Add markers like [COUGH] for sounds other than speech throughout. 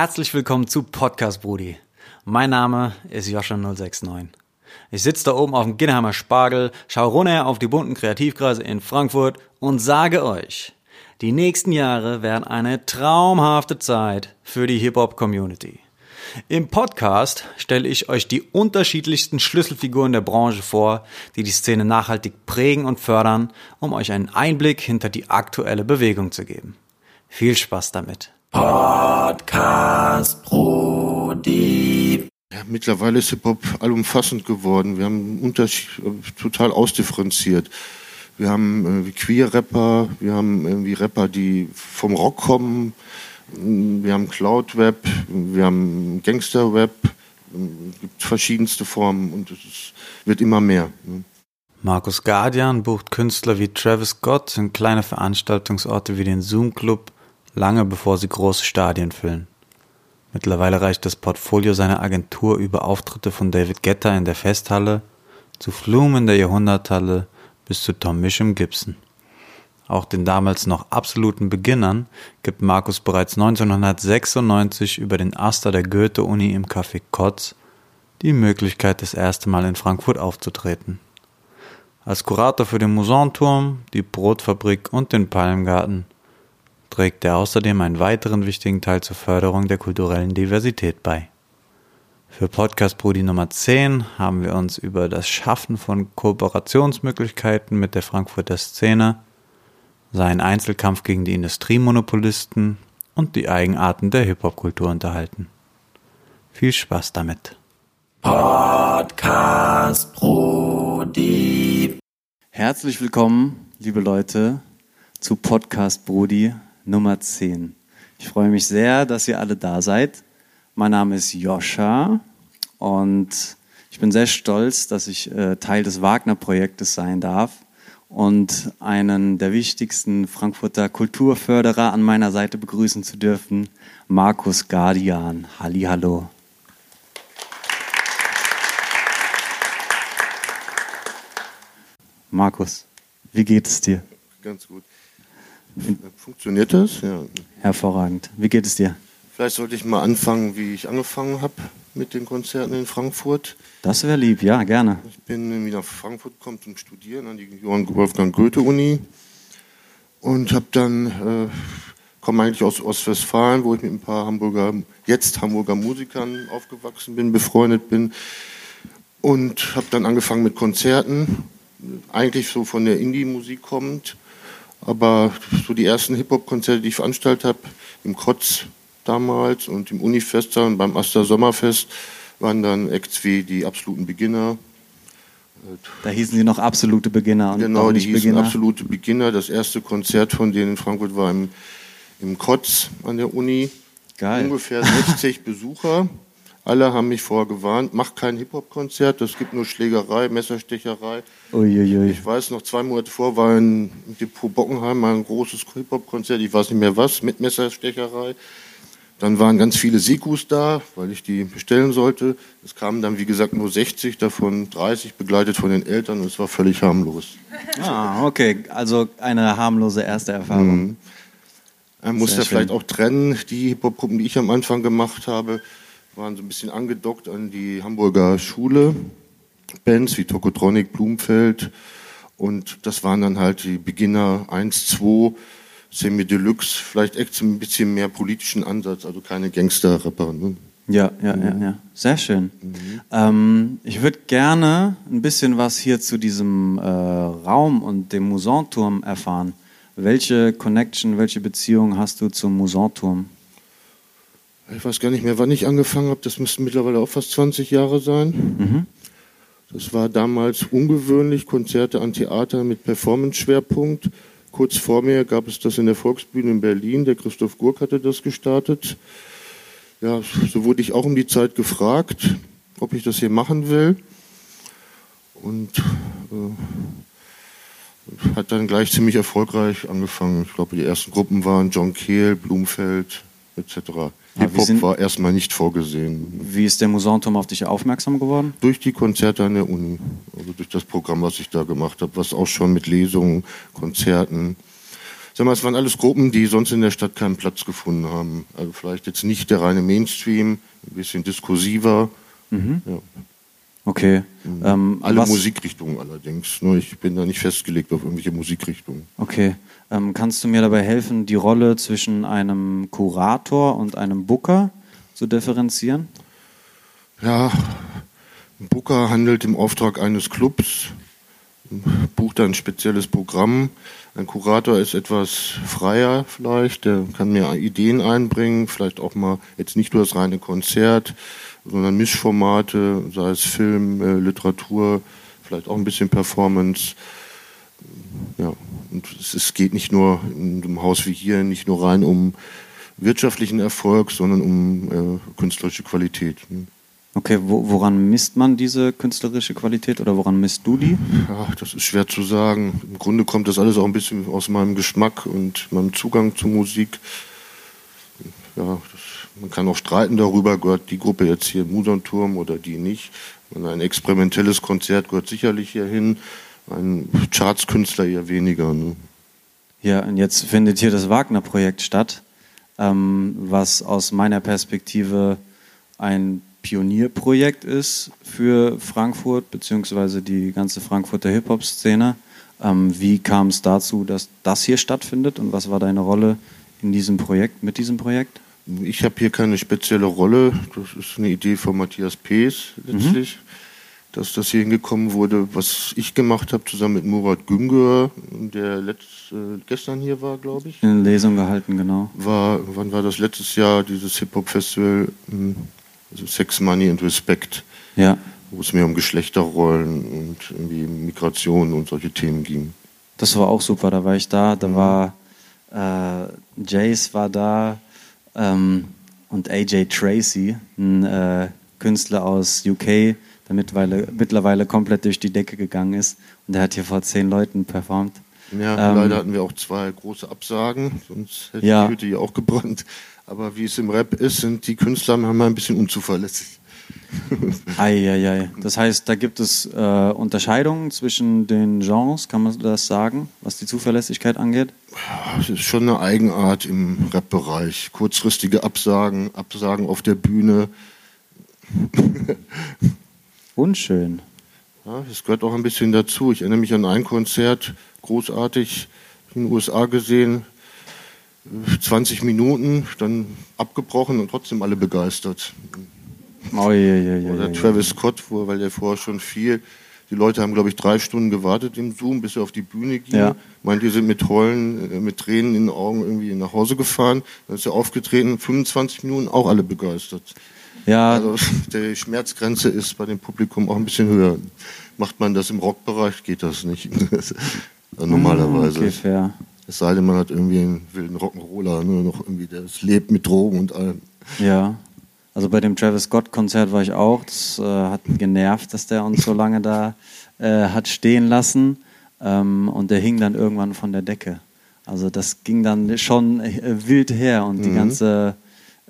Herzlich willkommen zu Podcast Brudi. Mein Name ist Joscha069. Ich sitze da oben auf dem Ginnheimer Spargel, schaue runter auf die bunten Kreativkreise in Frankfurt und sage euch, die nächsten Jahre werden eine traumhafte Zeit für die Hip-Hop-Community. Im Podcast stelle ich euch die unterschiedlichsten Schlüsselfiguren der Branche vor, die die Szene nachhaltig prägen und fördern, um euch einen Einblick hinter die aktuelle Bewegung zu geben. Viel Spaß damit. Podcast Brudi. Ja, mittlerweile ist Hip-Hop allumfassend geworden. Wir haben Unterschied, total ausdifferenziert. Wir haben Queer-Rapper, wir haben irgendwie Rapper, die vom Rock kommen, wir haben Cloud-Web, wir haben Gangster-Web, es gibt verschiedenste Formen und es wird immer mehr. Ne? Markus Guardian bucht Künstler wie Travis Scott in kleine Veranstaltungsorte wie den Zoom Club, lange bevor sie große Stadien füllen. Mittlerweile reicht das Portfolio seiner Agentur über Auftritte von David Guetta in der Festhalle, zu Flume in der Jahrhunderthalle bis zu Tom Mischem Gibson. Auch den damals noch absoluten Beginnern gibt Markus bereits 1996 über den Aster der Goethe-Uni im Café Kotz die Möglichkeit, das erste Mal in Frankfurt aufzutreten. Als Kurator für den Musanturm, die Brotfabrik und den Palmgarten trägt er außerdem einen weiteren wichtigen Teil zur Förderung der kulturellen Diversität bei. Für Podcast Brudi Nummer 10 haben wir uns über das Schaffen von Kooperationsmöglichkeiten mit der Frankfurter Szene, seinen Einzelkampf gegen die Industriemonopolisten und die Eigenarten der Hip-Hop-Kultur unterhalten. Viel Spaß damit. Podcast Brudi. Herzlich willkommen, liebe Leute, zu Podcast Brudi Nummer 10. Ich freue mich sehr, dass ihr alle da seid. Mein Name ist Joscha und ich bin sehr stolz, dass ich äh, Teil des Wagner-Projektes sein darf und einen der wichtigsten Frankfurter Kulturförderer an meiner Seite begrüßen zu dürfen, Markus Guardian. Hallo. Markus, wie geht es dir? Ganz gut. Funktioniert das? Ja. Hervorragend. Wie geht es dir? Vielleicht sollte ich mal anfangen, wie ich angefangen habe mit den Konzerten in Frankfurt. Das wäre lieb, ja, gerne. Ich bin wieder nach Frankfurt gekommen zum Studieren an die Johann Wolfgang Goethe Uni und habe dann äh, komme eigentlich aus Ostwestfalen, wo ich mit ein paar Hamburger jetzt Hamburger Musikern aufgewachsen bin, befreundet bin und habe dann angefangen mit Konzerten, eigentlich so von der Indie-Musik kommend aber so die ersten Hip-Hop-Konzerte, die ich veranstaltet habe, im Kotz damals und im Unifest und beim Aster Sommerfest, waren dann Acts wie die absoluten Beginner. Da hießen sie noch absolute Beginner. Und genau, die hießen Beginner. absolute Beginner. Das erste Konzert von denen in Frankfurt war im, im Kotz an der Uni. Geil. Ungefähr 60 [LAUGHS] Besucher. Alle haben mich vorgewarnt, mach kein Hip-Hop-Konzert, das gibt nur Schlägerei, Messerstecherei. Uiuiui. Ich weiß noch, zwei Monate vor war in Depot Bockenheim mal ein großes Hip-Hop-Konzert, ich weiß nicht mehr was, mit Messerstecherei. Dann waren ganz viele Sikus da, weil ich die bestellen sollte. Es kamen dann, wie gesagt, nur 60, davon 30 begleitet von den Eltern und es war völlig harmlos. Ah, okay. Also eine harmlose erste Erfahrung. Mhm. Man muss ja vielleicht auch trennen, die Hip-Hop-Gruppen, die ich am Anfang gemacht habe, waren so ein bisschen angedockt an die Hamburger Schule. Bands wie Tokotronic, Blumfeld. Und das waren dann halt die Beginner 1, 2, Semi Deluxe, vielleicht echt ein bisschen mehr politischen Ansatz, also keine Gangster-Rapper. Ne? Ja, ja, ja, ja. Sehr schön. Mhm. Ähm, ich würde gerne ein bisschen was hier zu diesem äh, Raum und dem Musanturm erfahren. Welche Connection, welche Beziehung hast du zum Musanturm? Ich weiß gar nicht mehr, wann ich angefangen habe, das müssten mittlerweile auch fast 20 Jahre sein. Mhm. Das war damals ungewöhnlich, Konzerte an Theater mit Performance-Schwerpunkt. Kurz vor mir gab es das in der Volksbühne in Berlin, der Christoph Gurk hatte das gestartet. Ja, so wurde ich auch um die Zeit gefragt, ob ich das hier machen will. Und äh, hat dann gleich ziemlich erfolgreich angefangen. Ich glaube, die ersten Gruppen waren John Kehl, Blumfeld etc. Hip-Hop war erstmal nicht vorgesehen. Wie ist der Musanturm auf dich aufmerksam geworden? Durch die Konzerte an der Uni. Also durch das Programm, was ich da gemacht habe, was auch schon mit Lesungen, Konzerten. Sag mal, es waren alles Gruppen, die sonst in der Stadt keinen Platz gefunden haben. Also vielleicht jetzt nicht der reine Mainstream, ein bisschen diskursiver. Ja. Okay. Ähm, Alle Musikrichtungen allerdings. Nur ich bin da nicht festgelegt auf irgendwelche Musikrichtungen. Okay. Ähm, kannst du mir dabei helfen, die Rolle zwischen einem Kurator und einem Booker zu differenzieren? Ja, ein Booker handelt im Auftrag eines Clubs, bucht ein spezielles Programm. Ein Kurator ist etwas freier vielleicht, der kann mehr Ideen einbringen, vielleicht auch mal jetzt nicht nur das reine Konzert, sondern Mischformate, sei es Film, äh, Literatur, vielleicht auch ein bisschen Performance. Ja, und es, es geht nicht nur in einem Haus wie hier, nicht nur rein um wirtschaftlichen Erfolg, sondern um äh, künstlerische Qualität. ne? Okay, wo, woran misst man diese künstlerische Qualität oder woran misst du die? Ja, das ist schwer zu sagen. Im Grunde kommt das alles auch ein bisschen aus meinem Geschmack und meinem Zugang zur Musik. Ja, das, man kann auch streiten darüber, gehört die Gruppe jetzt hier im Musonturm oder die nicht. Und ein experimentelles Konzert gehört sicherlich hier hin, ein Chartskünstler eher weniger. Ne? Ja, und jetzt findet hier das Wagner-Projekt statt, ähm, was aus meiner Perspektive ein Pionierprojekt ist für Frankfurt beziehungsweise die ganze Frankfurter Hip-Hop-Szene. Ähm, wie kam es dazu, dass das hier stattfindet und was war deine Rolle in diesem Projekt, mit diesem Projekt? Ich habe hier keine spezielle Rolle. Das ist eine Idee von Matthias Pees letztlich, dass das hier hingekommen wurde. Was ich gemacht habe, zusammen mit Murat Güngör, der letzt, äh, gestern hier war, glaube ich, Eine Lesung gehalten, genau. war, wann war das letztes Jahr, dieses Hip-Hop-Festival, hm, also Sex, Money and Respect, Ja. wo es mehr um Geschlechterrollen und irgendwie Migration und solche Themen ging. Das war auch super, da war ich da, da war äh, Jace war da ähm, und AJ Tracy, ein äh, Künstler aus UK, der mittlerweile, mittlerweile komplett durch die Decke gegangen ist und der hat hier vor zehn Leuten performt. Ja, Ähm, leider hatten wir auch zwei große Absagen, sonst hätte Ja. die Hütte hier auch gebrannt. Aber wie es im Rap ist, sind die Künstler manchmal ein bisschen unzuverlässig. Eieiei. Das heißt, da gibt es äh, Unterscheidungen zwischen den Genres, kann man das sagen, was die Zuverlässigkeit angeht? Es ist schon eine Eigenart im Rap-Bereich. Kurzfristige Absagen, Absagen auf der Bühne. Unschön. Ja, das gehört auch ein bisschen dazu. Ich erinnere mich an ein Konzert, großartig in den USA gesehen. 20 Minuten, dann abgebrochen und trotzdem alle begeistert. Oder Oder Travis Scott, wo, weil der vorher schon viel. Die Leute haben, glaube ich, drei Stunden gewartet im Zoom, bis er auf die Bühne ging. Ja. Die sind mit Heulen, äh, mit Tränen in den Augen irgendwie nach Hause gefahren. Dann ist er aufgetreten, 25 Minuten, auch alle begeistert. Ja, Also [LAUGHS] die Schmerzgrenze ist bei dem Publikum auch ein bisschen höher. Macht man das im Rockbereich, geht das nicht. [LAUGHS] Normalerweise. okay, fair. Es sei denn, man hat irgendwie einen wilden Rock'n'Roller, ne, noch irgendwie, der lebt mit Drogen und allem. Ja, also bei dem Travis Scott-Konzert war ich auch. Das äh, hat genervt, dass der uns so lange da äh, hat stehen lassen. Ähm, und der hing dann irgendwann von der Decke. Also das ging dann schon äh, wild her und die ganze,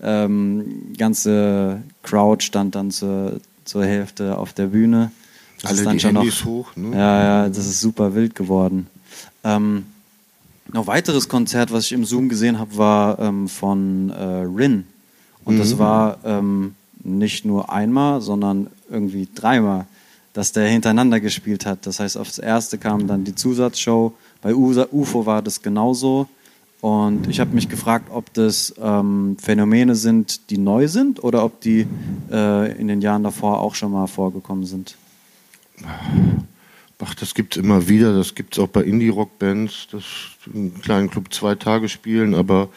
ähm, ganze Crowd stand dann zur, zur Hälfte auf der Bühne. Das Alle ist dann die schon noch- Handys hoch. Ne? ja, ja, das ist super wild geworden. Ähm, noch weiteres Konzert, was ich im Zoom gesehen habe, war ähm, von äh, Rin. Und das war ähm, nicht nur einmal, sondern irgendwie dreimal, dass der hintereinander gespielt hat. Das heißt, aufs erste kam dann die Zusatzshow. Bei UFO war das genauso. Und ich habe mich gefragt, ob das ähm, Phänomene sind, die neu sind oder ob die äh, in den Jahren davor auch schon mal vorgekommen sind. Ach, das gibt's immer wieder. Das gibt's auch bei Indie-Rock-Bands, dass im kleinen Club zwei Tage spielen. Aber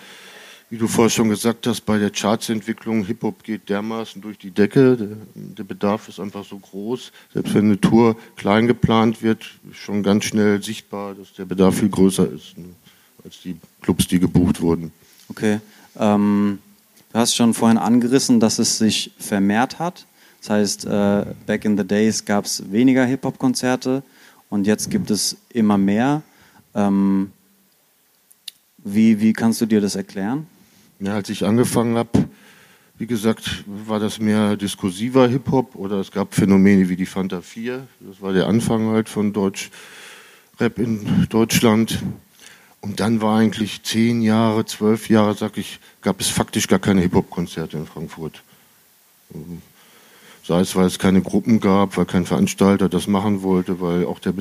wie du vorher schon gesagt hast, bei der Chartsentwicklung, Hip-Hop geht dermaßen durch die Decke. Der, Bedarf ist einfach so groß. Selbst wenn eine Tour klein geplant wird, ist schon ganz schnell sichtbar, dass der Bedarf viel größer ist, ne, als die Clubs, die gebucht wurden. Okay. Ähm, du hast schon vorhin angerissen, dass es sich vermehrt hat. Das heißt, äh, back in the days gab es weniger Hip-Hop-Konzerte und jetzt gibt es immer mehr. Ähm, wie, wie kannst du dir das erklären? Ja, als ich angefangen habe, wie gesagt, war das mehr diskursiver Hip-Hop oder es gab Phänomene wie die Fanta 4. Das war der Anfang halt von Deutsch Rap in Deutschland. Und dann war eigentlich zehn Jahre, zwölf Jahre, sag ich, gab es faktisch gar keine Hip-Hop-Konzerte in Frankfurt. Sei es, weil es keine Gruppen gab, weil kein Veranstalter das machen wollte, weil auch der,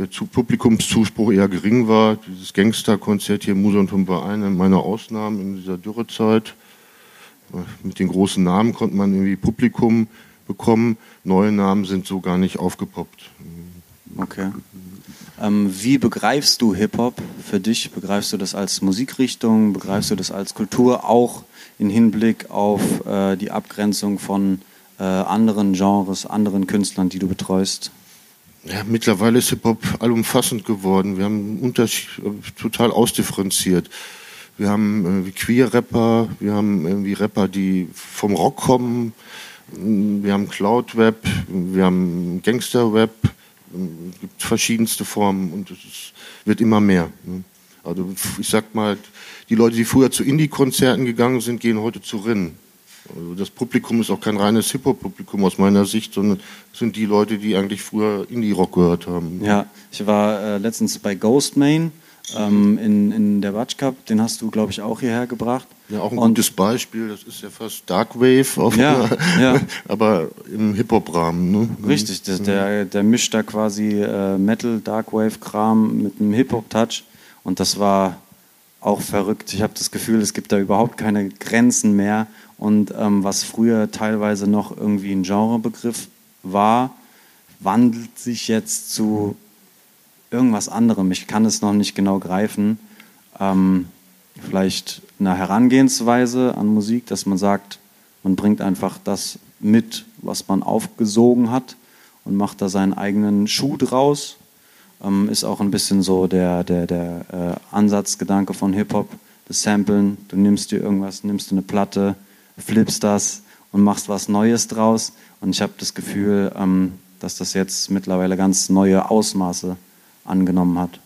der Publikumszuspruch eher gering war. Dieses Gangsterkonzert hier, Musantum war eine meiner Ausnahmen in dieser Dürrezeit. Mit den großen Namen konnte man irgendwie Publikum bekommen. Neue Namen sind so gar nicht aufgepoppt. Okay. Ähm, wie begreifst du Hip-Hop für dich? Begreifst du das als Musikrichtung? Begreifst du das als Kultur auch im Hinblick auf äh, die Abgrenzung von äh, anderen Genres, anderen Künstlern, die du betreust? Ja, mittlerweile ist Hip-Hop allumfassend geworden. Wir haben total ausdifferenziert. Wir haben Queer-Rapper, wir haben irgendwie Rapper, die vom Rock kommen, wir haben Cloud-Web, wir haben Gangster-Web, es gibt verschiedenste Formen und es wird immer mehr. Ne? Also ich sag mal, die Leute, die früher zu Indie-Konzerten gegangen sind, gehen heute zu Rinnen. Also das Publikum ist auch kein reines Hip-Hop-Publikum aus meiner Sicht, sondern sind die Leute, die eigentlich früher Indie-Rock gehört haben. Ja, ich war äh, letztens bei Ghostmain ähm, in, in der Watch Cup, den hast du, glaube ich, auch hierher gebracht. Ja, auch ein und gutes Beispiel, das ist ja fast Dark Wave, auf ja, ja. [LAUGHS] aber im Hip-Hop-Rahmen. Ne? Richtig, der, der, der, mischt da quasi äh, Metal, Dark Wave-Kram mit einem Hip-Hop-Touch und das war auch verrückt. Ich habe das Gefühl, es gibt da überhaupt keine Grenzen mehr und ähm, was früher teilweise noch irgendwie ein Genrebegriff war, wandelt sich jetzt zu irgendwas anderem. Ich kann es noch nicht genau greifen. Ähm, vielleicht eine Herangehensweise an Musik, dass man sagt, man bringt einfach das mit, was man aufgesogen hat und macht da seinen eigenen Schuh draus. Ähm, ist auch ein bisschen so der, der, der äh, Ansatzgedanke von Hip-Hop, das Samplen. Du nimmst dir irgendwas, nimmst du eine Platte, flippst das und machst was Neues draus. Und ich habe das Gefühl, ähm, dass das jetzt mittlerweile ganz neue Ausmaße angenommen hat.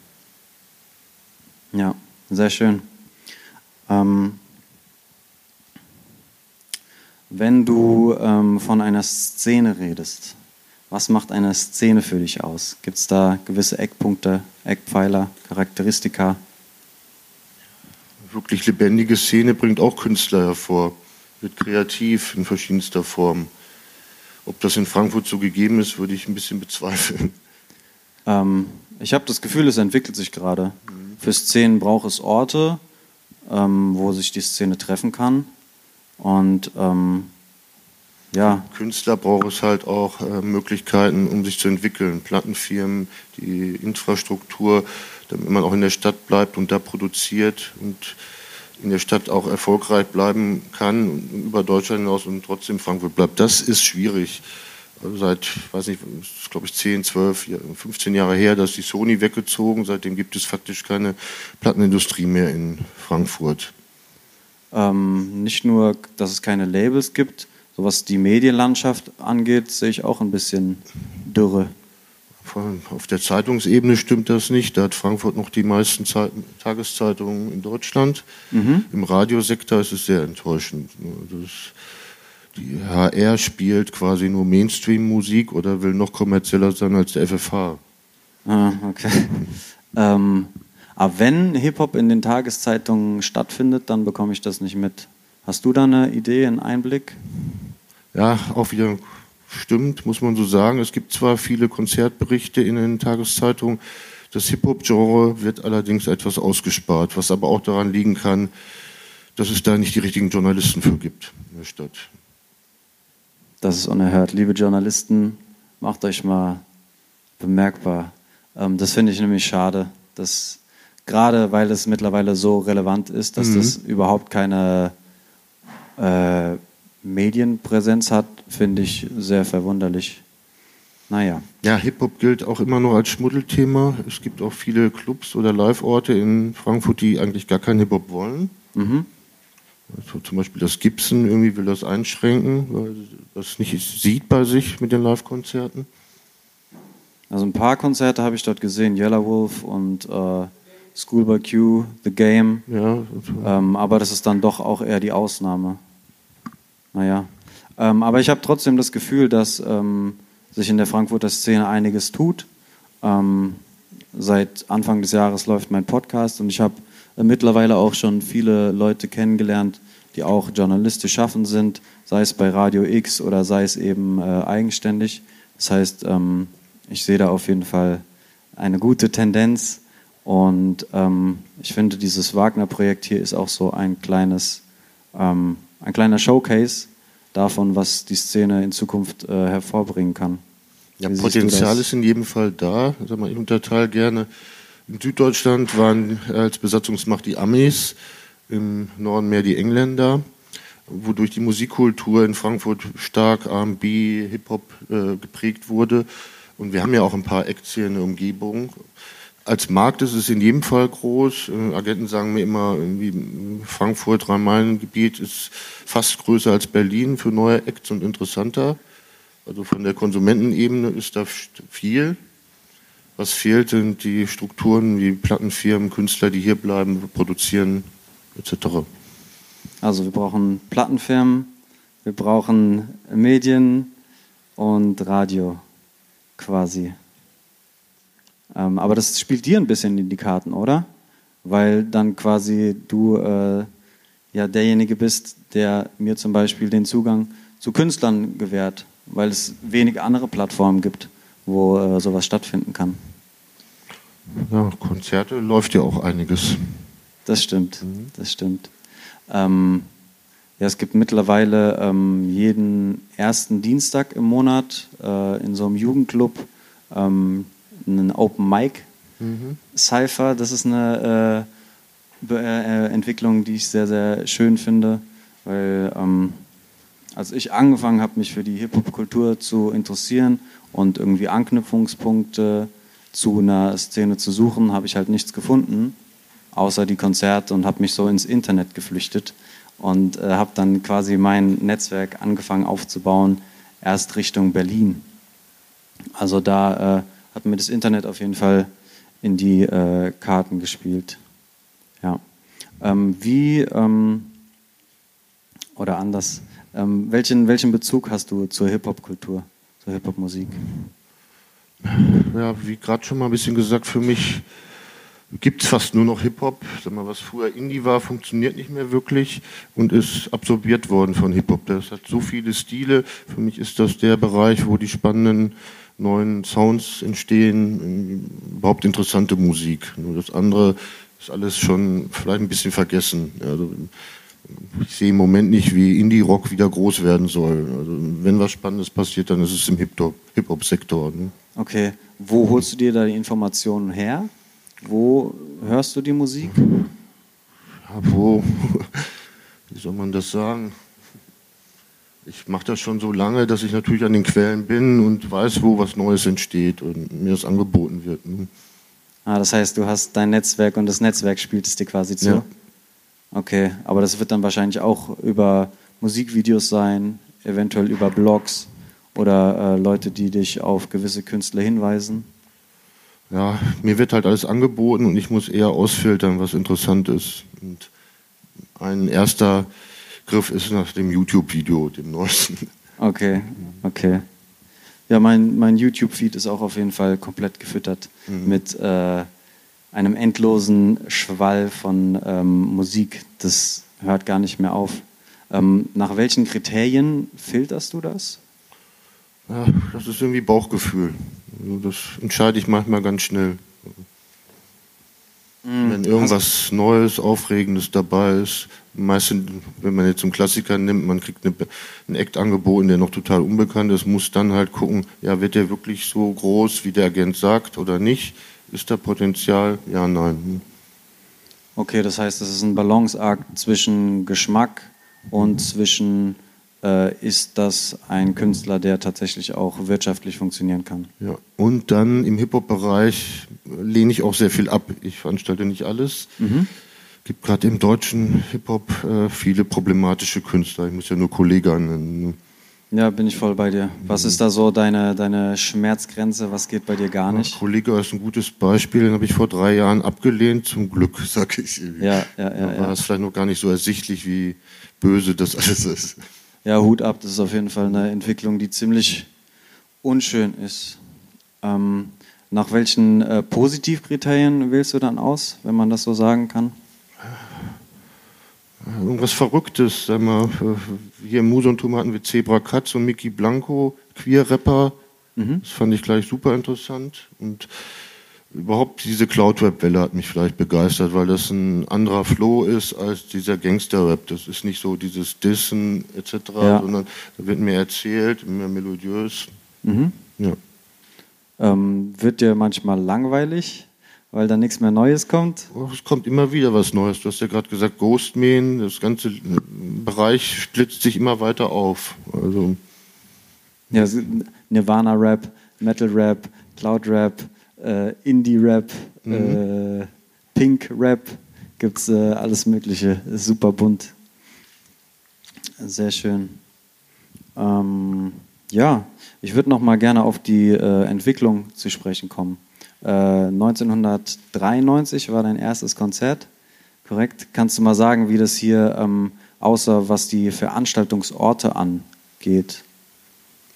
Ja, sehr schön. Ähm, wenn du ähm, von einer Szene redest, was macht eine Szene für dich aus? Gibt es da gewisse Eckpunkte, Eckpfeiler, Charakteristika? Wirklich lebendige Szene bringt auch Künstler hervor, wird kreativ in verschiedenster Form. Ob das in Frankfurt so gegeben ist, würde ich ein bisschen bezweifeln. Ähm, ich habe das Gefühl, es entwickelt sich gerade. Mhm. Für Szenen braucht es Orte, ähm, wo sich die Szene treffen kann. Und ähm, ja. Künstler braucht es halt auch äh, Möglichkeiten, um sich zu entwickeln. Plattenfirmen, die Infrastruktur, damit man auch in der Stadt bleibt und da produziert und in der Stadt auch erfolgreich bleiben kann, über Deutschland hinaus und trotzdem Frankfurt bleibt. Das ist schwierig. Also seit, weiß nicht, glaube ich, 10, 12, 15 Jahre her, dass die Sony weggezogen. Seitdem gibt es faktisch keine Plattenindustrie mehr in Frankfurt. Ähm, nicht nur, dass es keine Labels gibt, so was die Medienlandschaft angeht, sehe ich auch ein bisschen Dürre. Auf der Zeitungsebene stimmt das nicht. Da hat Frankfurt noch die meisten Zeit Tageszeitungen in Deutschland. Mhm. Im Radiosektor ist es sehr enttäuschend. Das die HR spielt quasi nur Mainstream-Musik oder will noch kommerzieller sein als der FFH. Ah, okay. [LAUGHS] ähm, aber wenn Hip-Hop in den Tageszeitungen stattfindet, dann bekomme ich das nicht mit. Hast du da eine Idee, einen Einblick? Ja, auch wieder stimmt, muss man so sagen. Es gibt zwar viele Konzertberichte in den Tageszeitungen, das Hip-Hop-Genre wird allerdings etwas ausgespart, was aber auch daran liegen kann, dass es da nicht die richtigen Journalisten für gibt in der Stadt. Das ist unerhört. Liebe Journalisten, macht euch mal bemerkbar. Ähm, das finde ich nämlich schade, dass gerade weil es mittlerweile so relevant ist, dass mhm. das überhaupt keine äh, Medienpräsenz hat, finde ich sehr verwunderlich. Naja. Ja, Hip-Hop gilt auch immer noch als Schmuddelthema. Es gibt auch viele Clubs oder Live-Orte in Frankfurt, die eigentlich gar keinen Hip-Hop wollen. Mhm. Also zum Beispiel das Gibson irgendwie will das einschränken, weil das nicht sieht bei sich mit den Live-Konzerten. Also ein paar Konzerte habe ich dort gesehen, Yellow Wolf und äh, Schoolboy Q, The Game. Ja, ähm, aber das ist dann doch auch eher die Ausnahme. Naja. Ähm, aber ich habe trotzdem das Gefühl, dass ähm, sich in der Frankfurter Szene einiges tut. Ähm, seit Anfang des Jahres läuft mein Podcast und ich habe äh, mittlerweile auch schon viele Leute kennengelernt, die auch journalistisch schaffen sind, sei es bei Radio X oder sei es eben äh, eigenständig. Das heißt, ähm, ich sehe da auf jeden Fall eine gute Tendenz und ähm, ich finde, dieses Wagner-Projekt hier ist auch so ein kleines, ähm, ein kleiner Showcase davon, was die Szene in Zukunft äh, hervorbringen kann. Ja, Potenzial ist in jedem Fall da. Sag mal, ich unterteile gerne. In Süddeutschland waren als Besatzungsmacht die Amis, im Norden mehr die Engländer, wodurch die Musikkultur in Frankfurt stark R&B, Hip-Hop äh, geprägt wurde. Und wir haben ja auch ein paar Acts hier in der Umgebung. Als Markt ist es in jedem Fall groß. Äh, Agenten sagen mir immer, Frankfurt, Rhein-Main-Gebiet ist fast größer als Berlin für neue Acts und interessanter. Also von der Konsumentenebene ist da viel. Was fehlt, sind die Strukturen wie Plattenfirmen, Künstler, die hier bleiben, produzieren, etc. Also wir brauchen Plattenfirmen, wir brauchen Medien und Radio quasi. Ähm, aber das spielt dir ein bisschen in die Karten, oder? Weil dann quasi du äh, ja derjenige bist, der mir zum Beispiel den Zugang zu Künstlern gewährt, weil es wenig andere Plattformen gibt, wo äh, sowas stattfinden kann. Ja, Konzerte läuft ja auch einiges. Das stimmt, mhm. das stimmt. Ähm, ja, es gibt mittlerweile ähm, jeden ersten Dienstag im Monat äh, in so einem Jugendclub ähm, einen Open Mic mhm. Cypher. Das ist eine äh, äh, Entwicklung, die ich sehr, sehr schön finde, weil ähm, als ich angefangen habe, mich für die Hip-Hop-Kultur zu interessieren und irgendwie Anknüpfungspunkte zu einer Szene zu suchen, habe ich halt nichts gefunden, außer die Konzerte und habe mich so ins Internet geflüchtet und äh, habe dann quasi mein Netzwerk angefangen aufzubauen, erst Richtung Berlin. Also da äh, hat mir das Internet auf jeden Fall in die äh, Karten gespielt. Ja. Ähm, wie, ähm, oder anders, ähm, welchen, welchen Bezug hast du zur Hip-Hop-Kultur, zur Hip-Hop-Musik? Ja, wie gerade schon mal ein bisschen gesagt, für mich gibt es fast nur noch Hip-Hop. Was früher Indie war, funktioniert nicht mehr wirklich und ist absorbiert worden von Hip-Hop. Das hat so viele Stile. Für mich ist das der Bereich, wo die spannenden neuen Sounds entstehen, überhaupt interessante Musik. Nur das andere ist alles schon vielleicht ein bisschen vergessen. Also ich sehe im Moment nicht, wie Indie-Rock wieder groß werden soll. Also wenn was Spannendes passiert, dann ist es im Hip-Hop-Sektor. Ne? Okay, wo holst du dir da die Informationen her? Wo hörst du die Musik? Ja, wo? [LAUGHS] Wie soll man das sagen? Ich mache das schon so lange, dass ich natürlich an den Quellen bin und weiß, wo was Neues entsteht und mir das angeboten wird. Ne? Ah, das heißt, du hast dein Netzwerk und das Netzwerk spielt es dir quasi zu? Ja. Okay, aber das wird dann wahrscheinlich auch über Musikvideos sein, eventuell über Blogs oder äh, Leute, die dich auf gewisse Künstler hinweisen. Ja, mir wird halt alles angeboten und ich muss eher ausfiltern, was interessant ist. Und ein erster Griff ist nach dem YouTube-Video, dem neuesten. Okay, okay. Ja, mein, mein YouTube-Feed ist auch auf jeden Fall komplett gefüttert mhm. mit äh, einem endlosen Schwall von ähm, Musik. Das hört gar nicht mehr auf. Ähm, nach welchen Kriterien filterst du das? Ja, das ist irgendwie Bauchgefühl. Also das entscheide ich manchmal ganz schnell. Mhm. Wenn irgendwas Neues, Aufregendes dabei ist, meistens, wenn man jetzt einen Klassiker nimmt, man kriegt eine, einen Act angeboten, der noch total unbekannt ist, muss dann halt gucken, ja, wird der wirklich so groß, wie der Agent sagt oder nicht? Ist da Potenzial? Ja, nein. Hm. Okay, das heißt, es ist ein Balanceakt zwischen Geschmack und zwischen äh, ist das ein Künstler, der tatsächlich auch wirtschaftlich funktionieren kann. Ja, und dann im Hip-Hop-Bereich lehne ich auch sehr viel ab. Ich veranstalte nicht alles. Mhm. Gibt gerade im deutschen Hip-Hop äh, viele problematische Künstler. Ich muss ja nur Kollegen nennen. Ja, bin ich voll bei dir. Was ist da so deine, deine Schmerzgrenze? Was geht bei dir gar nicht? Ja, Kollege ist ein gutes Beispiel, den habe ich vor drei Jahren abgelehnt, zum Glück, [LAUGHS] sag ich. Ja, ja, ja. Da war ja. es vielleicht noch gar nicht so ersichtlich, wie böse das [LAUGHS] alles ist ja, Hut ab, das ist auf jeden Fall eine Entwicklung, die ziemlich unschön ist. Ähm, Nach welchen äh, Positivkriterien wählst du dann aus, wenn man das so sagen kann? Irgendwas Verrücktes. Sag mal, hier im Musentum hatten wir Zebra Katz und Mickey Blanco, Queer-Rapper. Mhm. Das fand ich gleich super interessant. Und überhaupt diese Cloud-Rap-Welle hat mich vielleicht begeistert, weil das ein anderer Flow ist als dieser Gangster-Rap. Das ist nicht so dieses Dissen etc., ja. sondern da wird mehr erzählt, mehr melodiös. Mhm. Ja. Ähm, wird dir manchmal langweilig, weil da nichts mehr Neues kommt? Oh, es kommt immer wieder was Neues. Du hast ja gerade gesagt, Ghostman, das ganze Bereich splitzt sich immer weiter auf. Also ja, Nirvana-Rap, Metal-Rap, Cloud-Rap, äh, Indie-Rap, mhm. äh, Pink-Rap, gibt es äh, alles Mögliche. Ist super bunt. Sehr schön. Ähm, ja, ich würde noch mal gerne auf die äh, Entwicklung zu sprechen kommen. Äh, 1993 war dein erstes Konzert, korrekt? Kannst du mal sagen, wie das hier ähm, außer was die Veranstaltungsorte angeht?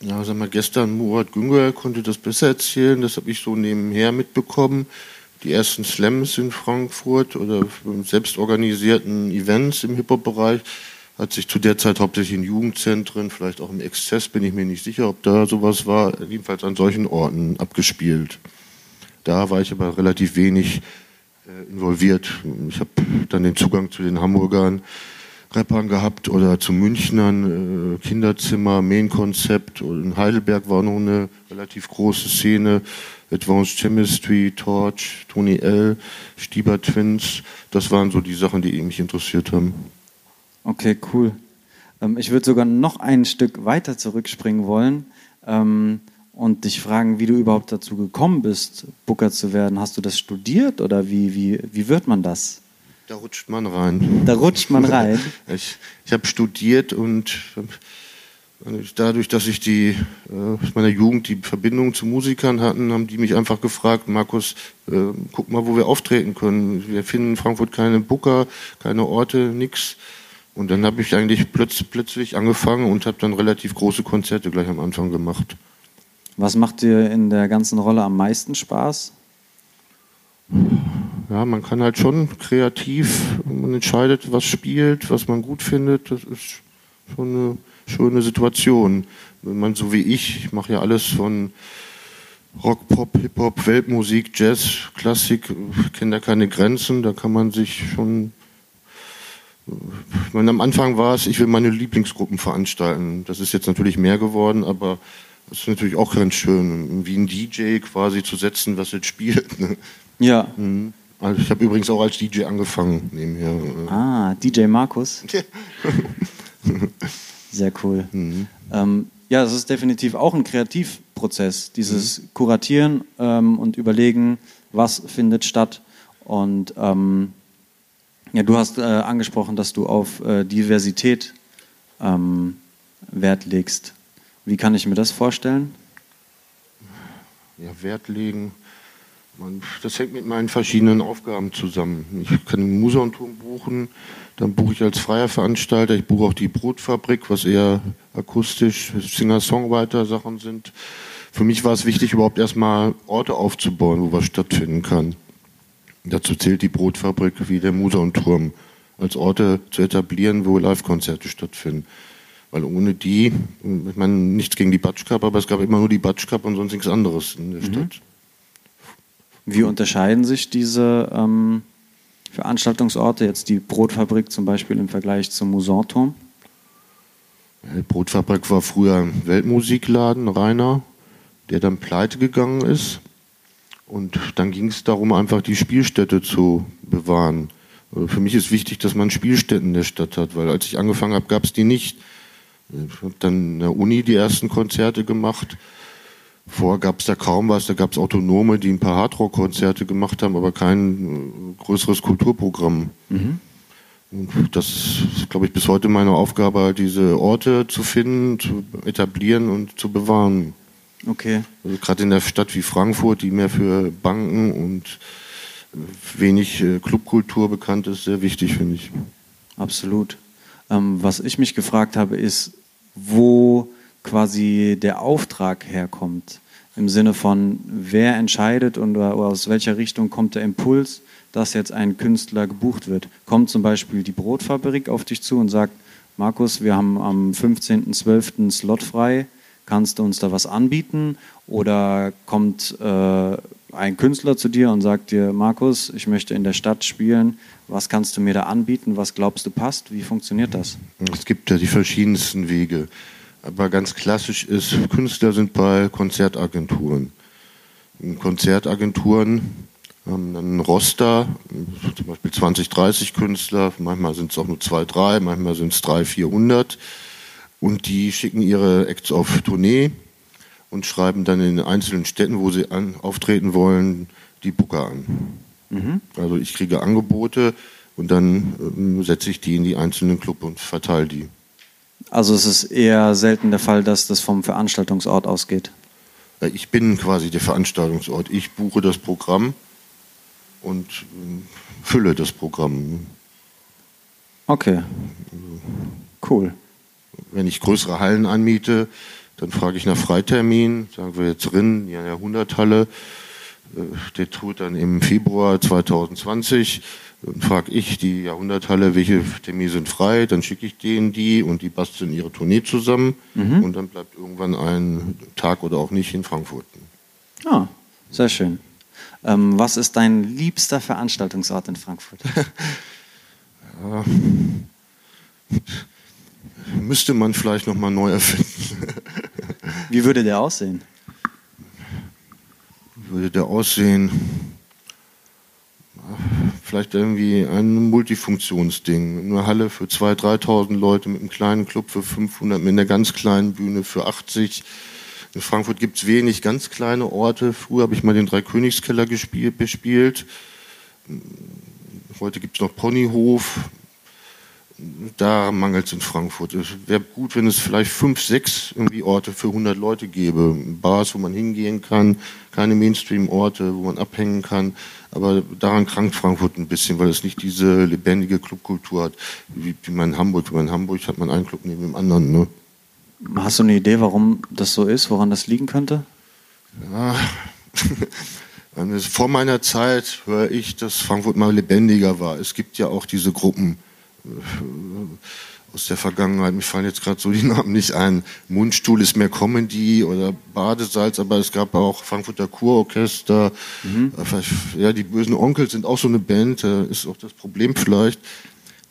Ja, sag mal, gestern Murat Günger konnte das besser erzählen, das habe ich so nebenher mitbekommen. Die ersten Slams in Frankfurt oder selbstorganisierten Events im Hip-Hop-Bereich hat sich zu der Zeit hauptsächlich in Jugendzentren, vielleicht auch im Exzess, bin ich mir nicht sicher, ob da sowas war, jedenfalls an solchen Orten abgespielt. Da war ich aber relativ wenig äh, involviert. Ich habe dann den Zugang zu den Hamburgern Rappern gehabt oder zu Münchnern, äh, Kinderzimmer, Main-Konzept. In Heidelberg war noch eine relativ große Szene. Advanced Chemistry, Torch, Tony L., Stieber Twins. Das waren so die Sachen, die mich interessiert haben. Okay, cool. Ähm, ich würde sogar noch ein Stück weiter zurückspringen wollen ähm, und dich fragen, wie du überhaupt dazu gekommen bist, Booker zu werden. Hast du das studiert oder wie, wie, wie wird man das? Da rutscht man rein. Da rutscht man [LAUGHS] rein. ich ich habe studiert und dadurch, dass ich die äh, aus meiner Jugend die Verbindung zu Musikern hatten, haben die mich einfach gefragt, Markus, äh, guck mal, wo wir auftreten können. Wir finden in Frankfurt keine Booker, keine Orte, nichts. Und dann habe ich eigentlich plötz plötzlich angefangen und habe dann relativ große Konzerte gleich am Anfang gemacht. Was macht dir in der ganzen Rolle am meisten Spaß? Ja, man kann halt schon kreativ, man entscheidet, was spielt, was man gut findet. Das ist schon eine schöne Situation. Wenn man so wie ich, ich mache ja alles von Rock, Pop, Hip-Hop, Weltmusik, Jazz, Klassik, kenne da keine Grenzen. Da kann man sich schon. meine, am Anfang war es, ich will meine Lieblingsgruppen veranstalten. Das ist jetzt natürlich mehr geworden, aber es ist natürlich auch ganz schön, wie ein DJ quasi zu setzen, was jetzt spielt. Ne? Ja. Mhm. Also ich habe übrigens auch als DJ angefangen nebenher. Äh. Ah, DJ Markus. [LAUGHS] Sehr cool. Mhm. Ähm, ja, das ist definitiv auch ein Kreativprozess, dieses mhm. Kuratieren ähm, und Überlegen, was findet statt. Und ähm, ja, du hast äh, angesprochen, dass du auf äh, Diversität ähm, Wert legst. Wie kann ich mir das vorstellen? Ja, Wert legen das hängt mit meinen verschiedenen Aufgaben zusammen. Ich kann einen Museumturm buchen, dann buche ich als freier Veranstalter, ich buche auch die Brotfabrik, was eher akustisch, Singer-Songwriter-Sachen sind. Für mich war es wichtig, überhaupt erstmal Orte aufzubauen, wo was stattfinden kann. Dazu zählt die Brotfabrik wie der Museumturm, als Orte zu etablieren, wo Live-Konzerte stattfinden. Weil ohne die, ich meine, nichts gegen die Batschkap, aber es gab immer nur die Batschkap und sonst nichts anderes in der mhm. Stadt. Wie unterscheiden sich diese ähm, Veranstaltungsorte, jetzt die Brotfabrik zum Beispiel im Vergleich zum Musanturm? Die Brotfabrik war früher ein Weltmusikladen, Rainer, der dann pleite gegangen ist. Und dann ging es darum, einfach die Spielstätte zu bewahren. Für mich ist wichtig, dass man Spielstätten in der Stadt hat, weil als ich angefangen habe, gab es die nicht. Ich habe dann in der Uni die ersten Konzerte gemacht Vorher gab es da kaum was, da gab es Autonome, die ein paar Hardrock-Konzerte gemacht haben, aber kein äh, größeres Kulturprogramm. Mhm. Und das ist, glaube ich, bis heute meine Aufgabe, halt diese Orte zu finden, zu etablieren und zu bewahren. Okay. Also gerade in der Stadt wie Frankfurt, die mehr für Banken und wenig äh, Clubkultur bekannt ist, sehr wichtig, finde ich. Absolut. Ähm, was ich mich gefragt habe, ist, wo quasi der Auftrag herkommt. im Sinne von, wer entscheidet und aus welcher Richtung kommt der Impuls, dass jetzt ein Künstler gebucht wird. Kommt zum Beispiel die Brotfabrik auf dich zu und sagt, Markus, wir haben am 15.12. Slot frei, kannst du uns da was anbieten? Oder kommt äh, ein Künstler zu dir und sagt dir, Markus, ich möchte in der Stadt spielen, was kannst du mir da anbieten, was glaubst du passt, wie funktioniert das? Es gibt ja die verschiedensten Wege. Aber ganz klassisch ist, Künstler sind bei Konzertagenturen. Konzertagenturen haben dann ein Roster, zum Beispiel 20, 30 Künstler, manchmal sind es auch nur zwei, drei, manchmal sind es drei, 400. Und die schicken ihre Acts auf Tournee und schreiben dann in den einzelnen Städten, wo sie an, auftreten wollen, die Booker an. Mhm. Also ich kriege Angebote und dann äh, setze ich die in die einzelnen Clubs und verteile die. Also es ist eher selten der Fall, dass das vom Veranstaltungsort ausgeht. Ich bin quasi der Veranstaltungsort. Ich buche das Programm und äh, fülle das Programm. Okay. Cool. Wenn ich größere Hallen anmiete, dann frage ich nach Freitermin, sagen wir jetzt Rinn, die Jahrhunderthalle. Äh, der tut dann im Februar 2020 dann frage ich die Jahrhunderthalle, welche Termine sind frei, dann schicke ich denen die und die basteln ihre Tournee zusammen mhm. und dann bleibt irgendwann ein Tag oder auch nicht in Frankfurt. Ah, sehr schön. Ähm, was ist dein liebster Veranstaltungsort in Frankfurt? [LAUGHS] ja, müsste man vielleicht nochmal neu erfinden. Wie würde der aussehen? Wie würde der aussehen? vielleicht irgendwie ein Multifunktionsding. Eine Halle für 2.000, 3.000 Leute mit einem kleinen Club für 500, mit einer ganz kleinen Bühne für 80. In Frankfurt gibt es wenig ganz kleine Orte. Früher habe ich mal den Dreikönigskeller gespielt, bespielt. Heute gibt es noch Ponyhof. Da mangelt es in Frankfurt. Es wäre gut, wenn es vielleicht fünf, sechs irgendwie Orte für 100 Leute gäbe. Bars, wo man hingehen kann, keine Mainstream-Orte, wo man abhängen kann. Aber daran krankt Frankfurt ein bisschen, weil es nicht diese lebendige Clubkultur hat, wie, wie man in Hamburg. Weil in Hamburg hat man einen Club neben dem anderen. Ne? Hast du eine Idee, warum das so ist, woran das liegen könnte? Ja. [LAUGHS] Vor meiner Zeit höre ich, dass Frankfurt mal lebendiger war. Es gibt ja auch diese Gruppen aus der Vergangenheit. Mir fallen jetzt gerade so die [LAUGHS] Namen nicht ein. Mundstuhl ist mehr Comedy oder Badesalz, aber es gab auch Frankfurter Kurorchester. Mhm. Äh, ja, die bösen Onkel sind auch so eine Band. Ist auch das Problem vielleicht.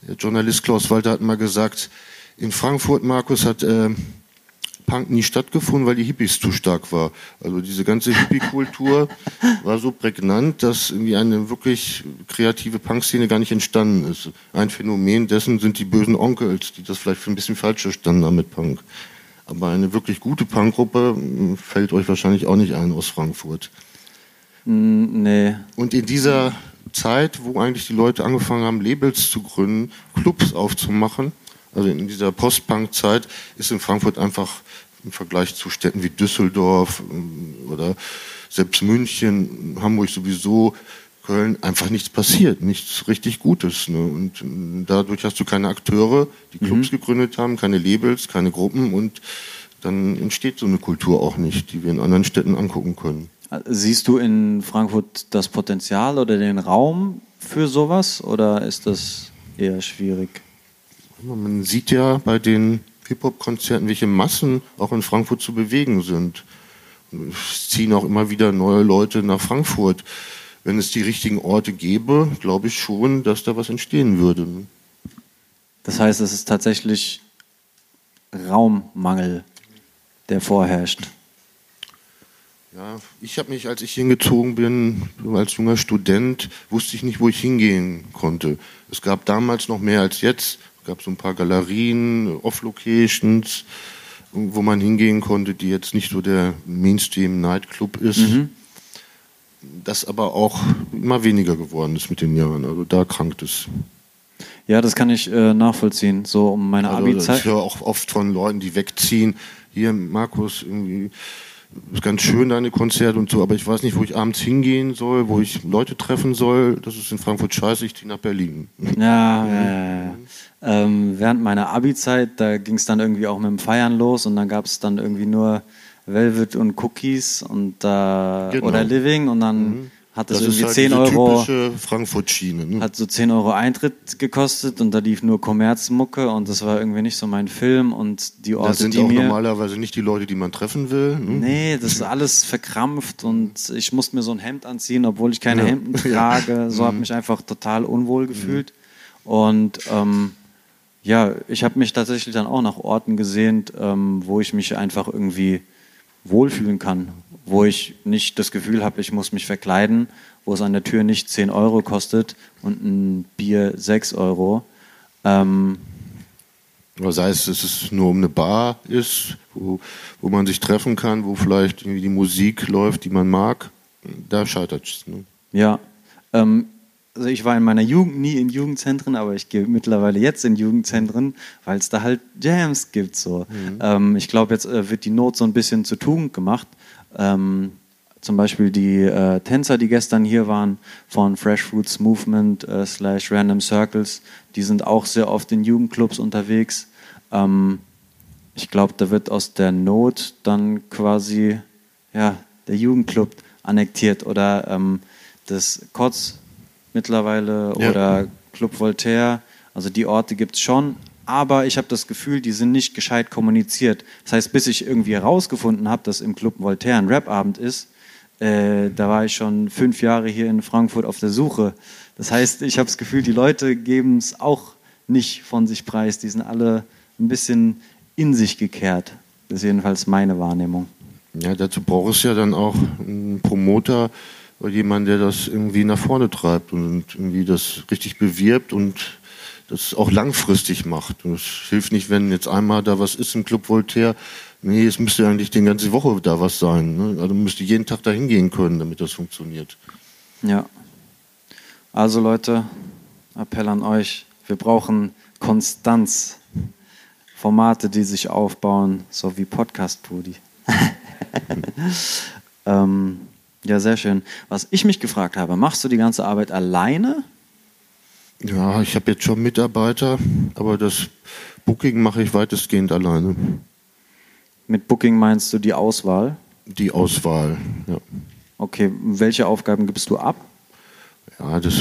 Der Journalist Klaus Walter hat mal gesagt, in Frankfurt, Markus, hat äh, Punk nie stattgefunden, weil die Hippies zu stark war. Also diese ganze Hippie-Kultur [LAUGHS] war so prägnant, dass irgendwie eine wirklich kreative Punk-Szene gar nicht entstanden ist. Ein Phänomen dessen sind die bösen Onkels, die das vielleicht für ein bisschen falsch verstanden haben mit Punk. Aber eine wirklich gute Punkgruppe hm, fällt euch wahrscheinlich auch nicht ein aus Frankfurt. Nee. Und in dieser Zeit, wo eigentlich die Leute angefangen haben, Labels zu gründen, Clubs aufzumachen, also in dieser Post-Punk-Zeit ist in Frankfurt einfach im Vergleich zu Städten wie Düsseldorf ähm, oder selbst München, Hamburg sowieso, Köln einfach nichts passiert, nichts richtig Gutes. Ne? Und ähm, dadurch hast du keine Akteure, die Clubs mhm. gegründet haben, keine Labels, keine Gruppen und dann entsteht so eine Kultur auch nicht, die wir in anderen Städten angucken können. Siehst du in Frankfurt das Potenzial oder den Raum für sowas oder ist das eher schwierig? Man sieht ja bei den Hip-Hop-Konzerten, welche Massen auch in Frankfurt zu bewegen sind. Es ziehen auch immer wieder neue Leute nach Frankfurt. Wenn es die richtigen Orte gäbe, glaube ich schon, dass da was entstehen würde. Das heißt, es ist tatsächlich Raummangel, der vorherrscht. Ja, ich habe mich, als ich hingezogen bin, als junger Student, wusste ich nicht, wo ich hingehen konnte. Es gab damals noch mehr als jetzt gab so ein paar Galerien, Off-Locations, wo man hingehen konnte, die jetzt nicht so der Mainstream-Nightclub ist. Mhm. Das aber auch immer weniger geworden ist mit den Jahren. Also da krankt es. Ja, das kann ich äh, nachvollziehen. So um meine also, Abi-Zeit. Ich höre auch oft von Leuten, die wegziehen. Hier, Markus, irgendwie ist ganz schön deine Konzerte und so, aber ich weiß nicht, wo ich abends hingehen soll, wo ich Leute treffen soll. Das ist in Frankfurt scheiße, ich ziehe nach Berlin. Ja, [LAUGHS] ja, ja. Ähm, während meiner Abi-Zeit, da ging es dann irgendwie auch mit dem Feiern los und dann gab es dann irgendwie nur Velvet und Cookies und äh, Genau. oder Living und dann hat es Das ist irgendwie halt 10 diese Euro, typische Frankfurt-Schiene. Ne? hat so 10 Euro Eintritt gekostet und da lief nur Kommerzmucke und das war irgendwie nicht so mein Film und die Orte, Das sind die auch mir normalerweise nicht die Leute, die man treffen will. Ne? Nee, das ist alles verkrampft und ich musste mir so ein Hemd anziehen, obwohl ich keine Ja. Hemden. [LAUGHS] Mhm. trage. So habe mich einfach total unwohl gefühlt. Und ähm, ja, ich habe mich tatsächlich dann auch nach Orten gesehnt, ähm, wo ich mich einfach irgendwie wohlfühlen kann, wo ich nicht das Gefühl habe, ich muss mich verkleiden, wo es an der Tür nicht 10 Euro kostet und ein Bier 6 Euro. Ähm, Oder sei es, dass es nur um eine Bar ist, wo, wo man sich treffen kann, wo vielleicht irgendwie die Musik läuft, die man mag. Da scheitert es. Ne? Ja, ähm, also ich war in meiner Jugend nie in Jugendzentren, aber ich gehe mittlerweile jetzt in Jugendzentren, weil es da halt Jams gibt. So. Ähm, ich glaube, jetzt äh, wird die Not so ein bisschen zur Tugend gemacht. Ähm, zum Beispiel die äh, Tänzer, die gestern hier waren von Fresh Fruits Movement äh, slash Random Circles, die sind auch sehr oft in Jugendclubs unterwegs. Ähm, ich glaube, da wird aus der Not dann quasi ja, der Jugendclub annektiert oder ähm, das Kotz mittlerweile Ja. oder Club Voltaire. Also die Orte gibt es schon, aber ich habe das Gefühl, die sind nicht gescheit kommuniziert. Das heißt, bis ich irgendwie herausgefunden habe, dass im Club Voltaire ein Rapabend ist, äh, da war ich schon fünf Jahre hier in Frankfurt auf der Suche. Das heißt, ich habe das Gefühl, die Leute geben es auch nicht von sich preis. Die sind alle ein bisschen in sich gekehrt. Das ist jedenfalls meine Wahrnehmung. Ja, dazu braucht es ja dann auch einen Promoter oder jemanden, der das irgendwie nach vorne treibt und irgendwie das richtig bewirbt und das auch langfristig macht. Und es hilft nicht, wenn jetzt einmal da was ist im Club Voltaire. Nee, es müsste eigentlich die ganze Woche da was sein. Ne? Also müsste jeden Tag da hingehen können, damit das funktioniert. Ja. Also Leute, Appell an euch. Wir brauchen Konstanz. Formate, die sich aufbauen, so wie Podcast Pudi. [LAUGHS] ähm, ja, sehr schön. Was ich mich gefragt habe, machst du die ganze Arbeit alleine? Ja, ich habe jetzt schon Mitarbeiter, aber das Booking mache ich weitestgehend alleine. Mit Booking meinst du die Auswahl? Die Auswahl, ja. Okay, welche Aufgaben gibst du ab? Ja, das,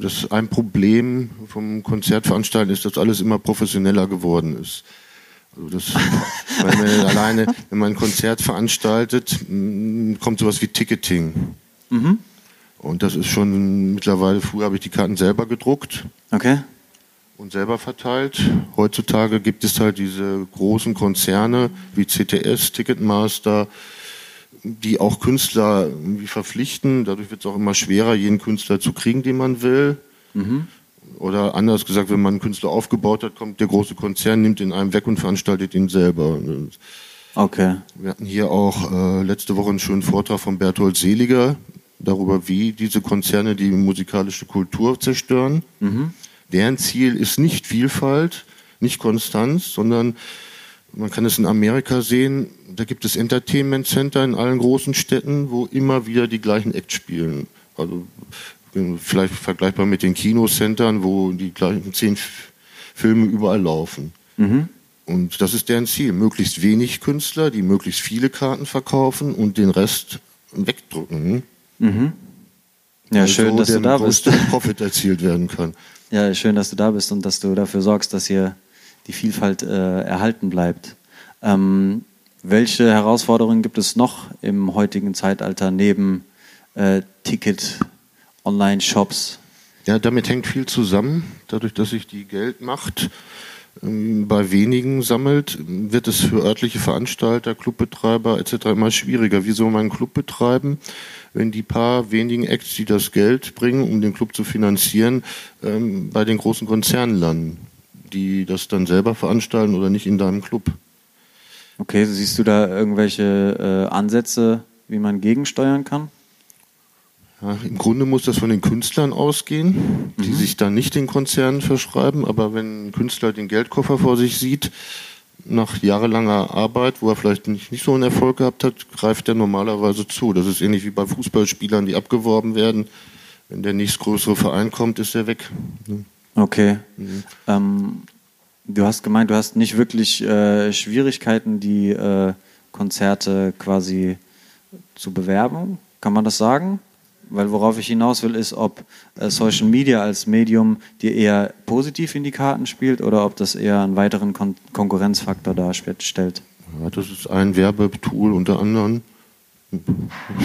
das ein Problem vom Konzertveranstalten ist, dass alles immer professioneller geworden ist. Also das, weil man alleine, wenn man ein Konzert veranstaltet, m, kommt sowas wie Ticketing. Und das ist schon mittlerweile, früher habe ich die Karten selber gedruckt Okay. und selber verteilt. Heutzutage gibt es halt diese großen Konzerne wie CTS, Ticketmaster, die auch Künstler irgendwie verpflichten. Dadurch wird es auch immer schwerer, jeden Künstler zu kriegen, den man will. Oder anders gesagt, wenn man einen Künstler aufgebaut hat, kommt der große Konzern, nimmt ihn einem weg und veranstaltet ihn selber. Okay. Wir hatten hier auch äh, letzte Woche einen schönen Vortrag von Berthold Seliger darüber, wie diese Konzerne die musikalische Kultur zerstören. Deren Ziel ist nicht Vielfalt, nicht Konstanz, sondern man kann es in Amerika sehen, da gibt es Entertainment Center in allen großen Städten, wo immer wieder die gleichen Acts spielen. Also vielleicht vergleichbar mit den Kinocentern, wo die gleichen zehn Filme überall laufen. Und das ist deren Ziel. Möglichst wenig Künstler, die möglichst viele Karten verkaufen und den Rest wegdrücken. Ja, Weil schön, so dass du da bist. größte [LAUGHS] Profit erzielt werden kann. Ja, schön, dass du da bist und dass du dafür sorgst, dass hier die Vielfalt äh, erhalten bleibt. Ähm, welche Herausforderungen gibt es noch im heutigen Zeitalter neben äh, Ticket, Online-Shops? Ja, damit hängt viel zusammen. Dadurch, dass sich die Geldmacht ähm, bei wenigen sammelt, wird es für örtliche Veranstalter, Clubbetreiber etc. immer schwieriger. Wie soll man einen Club betreiben, wenn die paar wenigen Acts, die das Geld bringen, um den Club zu finanzieren, ähm, bei den großen Konzernen landen, die das dann selber veranstalten oder nicht in deinem Club? Okay, siehst du da irgendwelche äh, Ansätze, wie man gegensteuern kann? Ja, Im Grunde muss das von den Künstlern ausgehen, die sich dann nicht den Konzernen verschreiben. Aber wenn ein Künstler den Geldkoffer vor sich sieht, nach jahrelanger Arbeit, wo er vielleicht nicht, nicht so einen Erfolg gehabt hat, greift er normalerweise zu. Das ist ähnlich wie bei Fußballspielern, die abgeworben werden. Wenn der nächstgrößere Verein kommt, ist er weg. Okay. Ähm, du hast gemeint, du hast nicht wirklich äh, Schwierigkeiten, die äh, Konzerte quasi zu bewerben. Kann man das sagen? Weil worauf ich hinaus will, ist, ob äh, Social Media als Medium dir eher positiv in die Karten spielt oder ob das eher einen weiteren Kon Konkurrenzfaktor darstellt. Ja, das ist ein Werbetool unter anderem.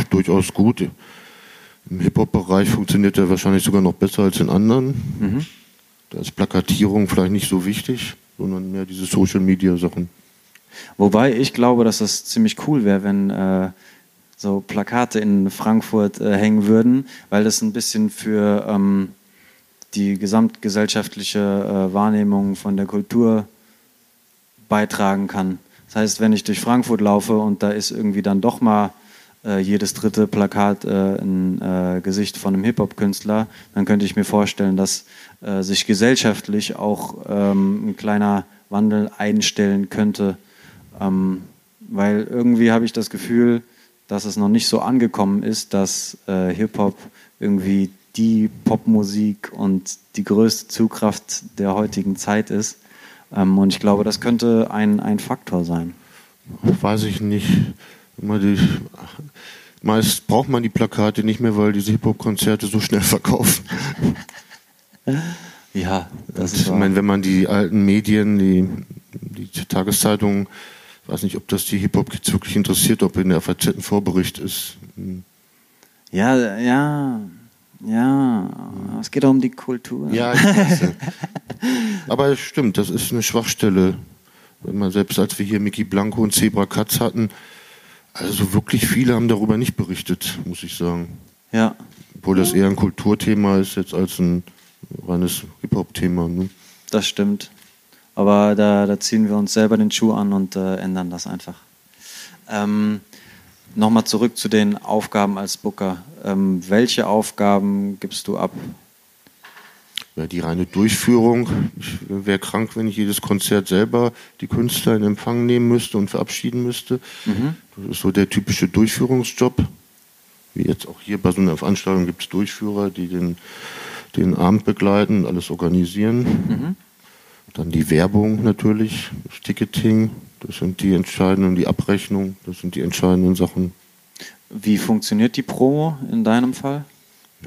Durchaus gut. Im Hip-Hop-Bereich funktioniert er wahrscheinlich sogar noch besser als in anderen. Mhm. Da ist Plakatierung vielleicht nicht so wichtig, sondern mehr diese Social-Media-Sachen. Wobei ich glaube, dass das ziemlich cool wäre, wenn äh, so Plakate in Frankfurt äh, hängen würden, weil das ein bisschen für ähm, die gesamtgesellschaftliche äh, Wahrnehmung von der Kultur beitragen kann. Das heißt, wenn ich durch Frankfurt laufe und da ist irgendwie dann doch mal äh, jedes dritte Plakat äh, ein äh, Gesicht von einem Hip-Hop-Künstler, dann könnte ich mir vorstellen, dass äh, sich gesellschaftlich auch ähm, ein kleiner Wandel einstellen könnte. Ähm, weil irgendwie habe ich das Gefühl, dass es noch nicht so angekommen ist, dass äh, Hip-Hop irgendwie die Popmusik und die größte Zugkraft der heutigen Zeit ist. Ähm, und ich glaube, das könnte ein, ein Faktor sein. Weiß ich nicht. Die, meist braucht man die Plakate nicht mehr, weil diese Hip-Hop-Konzerte so schnell [LAUGHS] verkaufen. Ja, das ist. Ich meine, wenn man die alten Medien, die, die Tageszeitungen weiß nicht, ob das die Hip-Hop-Kids wirklich interessiert, ob in der FAZ ein Vorbericht ist. Ja, ja, ja. Es geht auch um die Kultur. Ja, ich weiß. [LAUGHS] Aber es stimmt, das ist eine Schwachstelle. Wenn man selbst als wir hier Mickey Blanco und Zebra Katz hatten, also wirklich viele haben darüber nicht berichtet, muss ich sagen. Ja. Obwohl das eher ein Kulturthema ist jetzt als ein reines Hip-Hop-Thema. Ne? Das stimmt. Aber da, da, ziehen wir uns selber den Schuh an und äh, ändern das einfach. Ähm, Nochmal zurück zu den Aufgaben als Booker. Ähm, welche Aufgaben gibst du ab? Ja, die reine Durchführung. Ich wäre krank, wenn ich jedes Konzert selber die Künstler in Empfang nehmen müsste und verabschieden müsste. Mhm. Das ist so der typische Durchführungsjob. Wie jetzt auch hier bei so einer Veranstaltung gibt es Durchführer, die den, den Abend begleiten, alles organisieren. Mhm. Dann die Werbung natürlich, das Ticketing, das sind die entscheidenden, die Abrechnung, das sind die entscheidenden Sachen. Wie funktioniert die Promo in deinem Fall?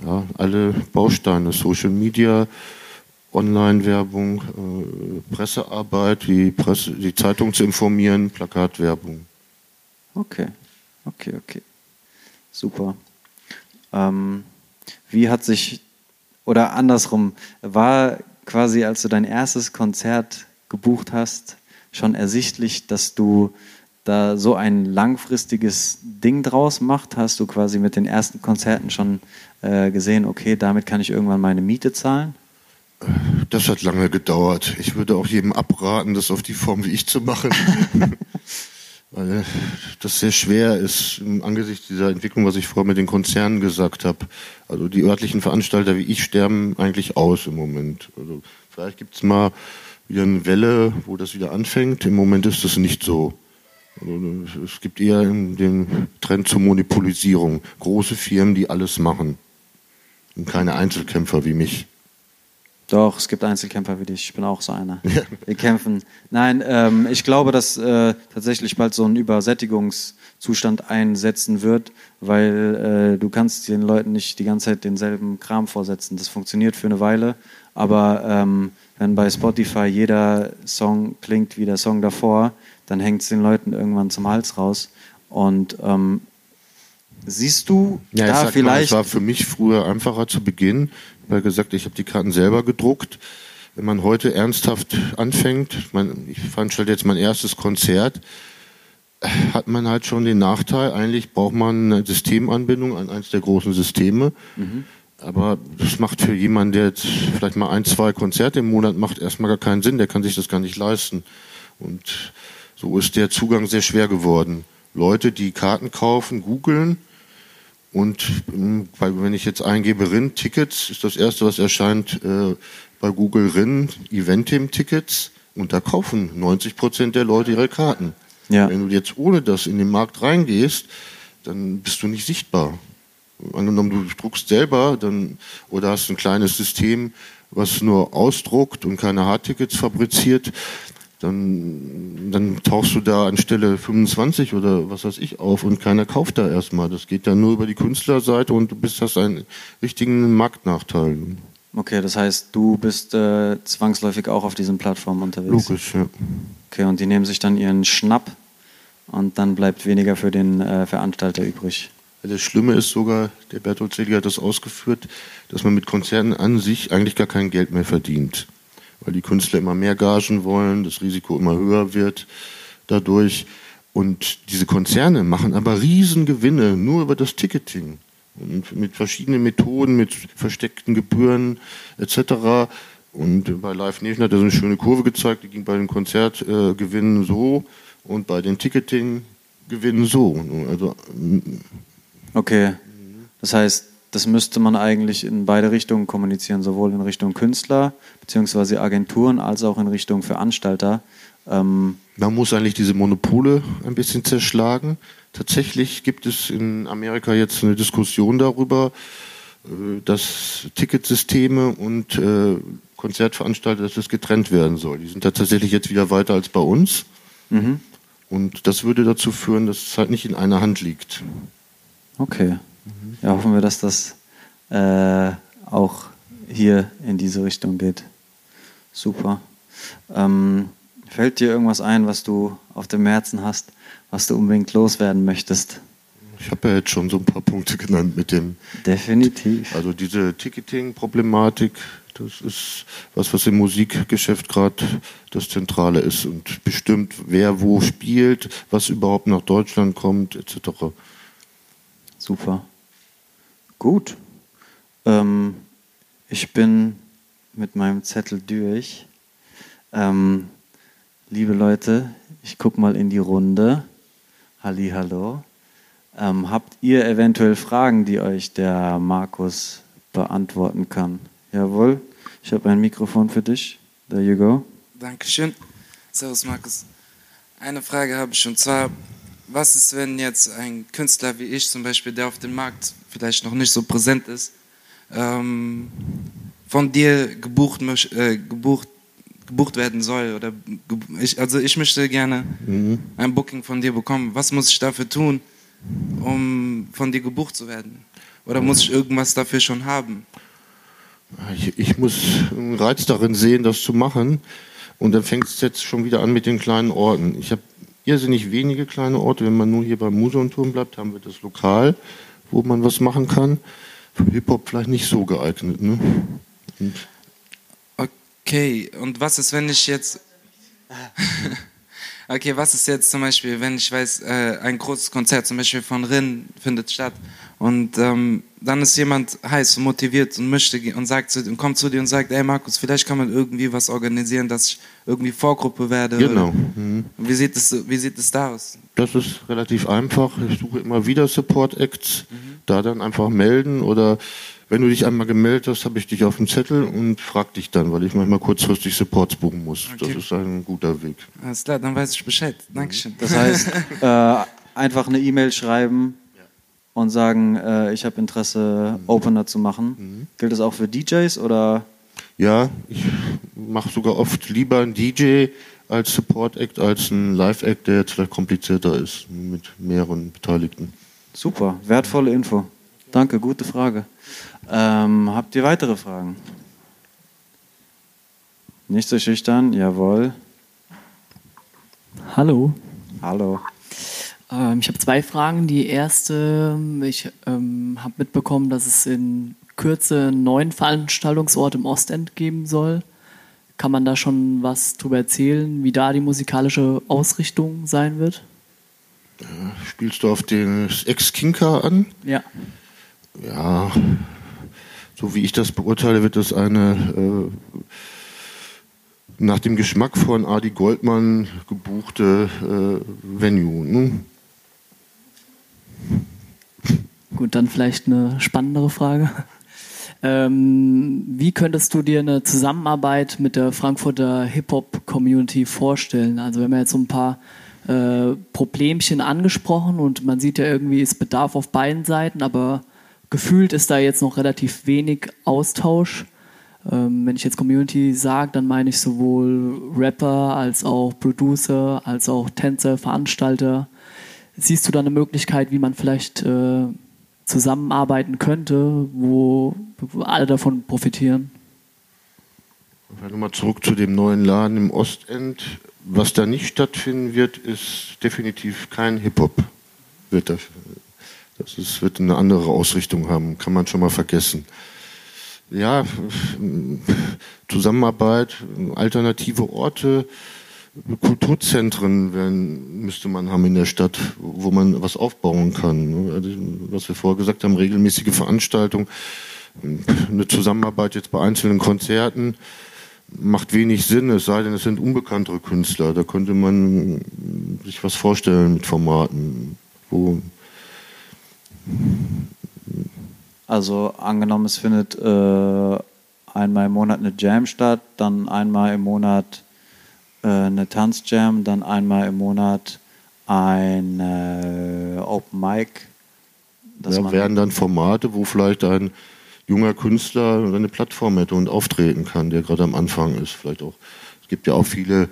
Ja, alle Bausteine, Social Media, Online-Werbung, äh, Pressearbeit, die, Presse, die Zeitung zu informieren, Plakatwerbung. Okay, okay, okay. Super. Ähm, wie hat sich, oder andersrum, war quasi, als du dein erstes Konzert gebucht hast, schon ersichtlich, dass du da so ein langfristiges Ding draus machst? Hast du quasi mit den ersten Konzerten schon äh, gesehen, okay, damit kann ich irgendwann meine Miete zahlen? Das hat lange gedauert. Ich würde auch jedem abraten, das auf die Form wie ich zu machen. [LAUGHS] [LAUGHS] Weil das sehr schwer ist angesichts dieser Entwicklung, was ich vorher mit den Konzernen gesagt habe. Also die örtlichen Veranstalter wie ich sterben eigentlich aus im Moment. Also vielleicht gibt es mal wieder eine Welle, wo das wieder anfängt. Im Moment ist das nicht so. Also es gibt eher den Trend zur Monopolisierung. Große Firmen, die alles machen. Und keine Einzelkämpfer wie mich. Doch, es gibt Einzelkämpfer wie dich. Ich bin auch so einer. [LAUGHS] Wir kämpfen. Nein, ähm, ich glaube, dass äh, tatsächlich bald so ein Übersättigungszustand einsetzen wird, weil äh, du kannst den Leuten nicht die ganze Zeit denselben Kram vorsetzen. Das funktioniert für eine Weile, aber ähm, wenn bei Spotify jeder Song klingt wie der Song davor, dann hängt es den Leuten irgendwann zum Hals raus. Und ähm, siehst du ja, da vielleicht... Mal, es war für mich früher einfacher zu beginnen habe gesagt, ich habe die Karten selber gedruckt. Wenn man heute ernsthaft anfängt, man, ich veranstalte jetzt mein erstes Konzert, hat man halt schon den Nachteil, eigentlich braucht man eine Systemanbindung an eins der großen Systeme. Mhm. Aber das macht für jemanden, der jetzt vielleicht mal ein, zwei Konzerte im Monat macht, erstmal gar keinen Sinn. Der kann sich das gar nicht leisten. Und so ist der Zugang sehr schwer geworden. Leute, die Karten kaufen, googeln, und ähm, wenn ich jetzt eingebe RIN Tickets, ist das erste, was erscheint äh, bei Google RIN Eventim Tickets und da kaufen 90 Prozent der Leute ihre Karten. Ja. Wenn du jetzt ohne das in den Markt reingehst, dann bist du nicht sichtbar. Angenommen, du druckst selber dann, oder hast ein kleines System, was nur ausdruckt und keine Hardtickets fabriziert, dann, dann tauchst du da an Stelle 25 oder was weiß ich auf und keiner kauft da erstmal. Das geht ja nur über die Künstlerseite und du bist hast einen richtigen Marktnachteil. Okay, das heißt, du bist äh, zwangsläufig auch auf diesen Plattformen unterwegs. Logisch, ja. Okay, und die nehmen sich dann ihren Schnapp und dann bleibt weniger für den äh, Veranstalter übrig. Das Schlimme ist sogar, der Bertolt Selig hat das ausgeführt, dass man mit Konzerten an sich eigentlich gar kein Geld mehr verdient. Weil die Künstler immer mehr Gagen wollen, das Risiko immer höher wird dadurch. Und diese Konzerne machen aber Riesengewinne nur über das Ticketing. Und mit verschiedenen Methoden, mit versteckten Gebühren etc. Und bei Live Nation hat er so eine schöne Kurve gezeigt, die ging bei den Konzertgewinnen äh, so und bei den Ticketing-Gewinnen so. Also, okay, das heißt, das müsste man eigentlich in beide Richtungen kommunizieren, sowohl in Richtung Künstler bzw. Agenturen als auch in Richtung Veranstalter. Ähm man muss eigentlich diese Monopole ein bisschen zerschlagen. Tatsächlich gibt es in Amerika jetzt eine Diskussion darüber, äh, dass Ticketsysteme und äh, Konzertveranstalter, dass das getrennt werden soll. Die sind da tatsächlich jetzt wieder weiter als bei uns. Mhm. Und das würde dazu führen, dass es halt nicht in einer Hand liegt. Okay. Ja, hoffen wir, dass das äh, auch hier in diese Richtung geht. Super. Ähm, fällt dir irgendwas ein, was du auf dem Herzen hast, was du unbedingt loswerden möchtest? Ich habe ja jetzt schon so ein paar Punkte genannt mit dem. Definitiv. Also diese Ticketing-Problematik, das ist was, was im Musikgeschäft gerade das Zentrale ist und bestimmt, wer wo spielt, was überhaupt nach Deutschland kommt, etc. Super. Gut. Ähm, ich bin mit meinem Zettel durch. Ähm, liebe Leute, ich gucke mal in die Runde. Halli, hallo. Ähm, habt ihr eventuell Fragen, die euch der Markus beantworten kann? Jawohl, ich habe ein Mikrofon für dich. There you go. Dankeschön. Servus, Markus. Eine Frage habe ich und zwar, was ist, wenn jetzt ein Künstler wie ich zum Beispiel, der auf dem Markt vielleicht noch nicht so präsent ist, ähm, von dir gebucht, äh, gebucht, gebucht werden soll? Oder ich, also ich möchte gerne mhm. ein Booking von dir bekommen. Was muss ich dafür tun, um von dir gebucht zu werden? Oder muss ich irgendwas dafür schon haben? Ich, ich muss einen Reiz darin sehen, das zu machen. Und dann fängt es jetzt schon wieder an mit den kleinen Orten. Ich habe irrsinnig wenige kleine Orte. Wenn man nur hier beim Museumturm bleibt, haben wir das Lokal, wo man was machen kann. Für Hip-Hop vielleicht nicht so geeignet. Ne? Und okay, und was ist, wenn ich jetzt... [LAUGHS] okay, was ist jetzt zum Beispiel, wenn ich weiß, äh, ein großes Konzert zum Beispiel von Rin findet statt und ähm, dann ist jemand heiß und motiviert und möchte und sagt zu, und kommt zu dir und sagt, ey Markus, vielleicht kann man irgendwie was organisieren, dass ich irgendwie Vorgruppe werde. Genau. Mhm. Wie sieht es wie sieht es da aus? Das ist relativ einfach. Ich suche immer wieder Support Acts, mhm. da dann einfach melden oder wenn du dich einmal gemeldet hast, habe ich dich auf dem Zettel und frag dich dann, weil ich manchmal kurzfristig Supports buchen muss. Okay. Das ist ein guter Weg. Alles klar, dann weiß ich Bescheid. Dankeschön. Das heißt, [LAUGHS] äh, einfach eine E-Mail schreiben, und sagen, äh, ich habe Interesse, mhm. Opener zu machen. Mhm. Gilt das auch für DJs oder? Ja, ich mache sogar oft lieber einen DJ als Support Act als ein Live Act, der jetzt vielleicht komplizierter ist mit mehreren Beteiligten. Super, wertvolle Info. Danke, gute Frage. Ähm, habt ihr weitere Fragen? Nicht so schüchtern, jawohl. Hallo. Hallo. Ähm, ich habe zwei Fragen. Die erste, ich ähm, habe mitbekommen, dass es in Kürze einen neuen Veranstaltungsort im Ostend geben soll. Kann man da schon was drüber erzählen, wie da die musikalische Ausrichtung sein wird? Spielst du auf den Ex-Kinka an? Ja. Ja, so wie ich das beurteile, wird das eine äh, nach dem Geschmack von Adi Goldmann gebuchte äh, Venue. Ne? Gut, dann vielleicht eine spannendere Frage. Ähm, wie könntest du dir eine Zusammenarbeit mit der Frankfurter Hip-Hop-Community vorstellen? Also wir haben ja jetzt so ein paar äh, Problemchen angesprochen und man sieht ja irgendwie, es bedarf auf beiden Seiten, aber gefühlt ist da jetzt noch relativ wenig Austausch. Ähm, wenn ich jetzt Community sage, dann meine ich sowohl Rapper als auch Producer, als auch Tänzer, Veranstalter. Siehst du da eine Möglichkeit, wie man vielleicht äh, zusammenarbeiten könnte, wo, alle davon profitieren? Nochmal zurück zu dem neuen Laden im Ostend. Was da nicht stattfinden wird, ist definitiv kein Hip-Hop. Wird das, das ist, wird eine andere Ausrichtung haben, kann man schon mal vergessen. Ja, Zusammenarbeit, alternative Orte, Kulturzentren werden, müsste man haben in der Stadt, wo man was aufbauen kann. Also, was wir vorher gesagt haben, regelmäßige Veranstaltungen, eine Zusammenarbeit jetzt bei einzelnen Konzerten macht wenig Sinn, es sei denn, es sind unbekanntere Künstler. Da könnte man sich was vorstellen mit Formaten, wo also angenommen, es findet äh, einmal im Monat eine Jam statt, dann einmal im Monat äh, eine Tanzjam, dann einmal im Monat ein äh, Open Mic. Das ja, wären dann Formate, wo vielleicht ein junger Künstler eine Plattform hätte und auftreten kann, der gerade am Anfang ist. Vielleicht auch, es gibt ja auch viele,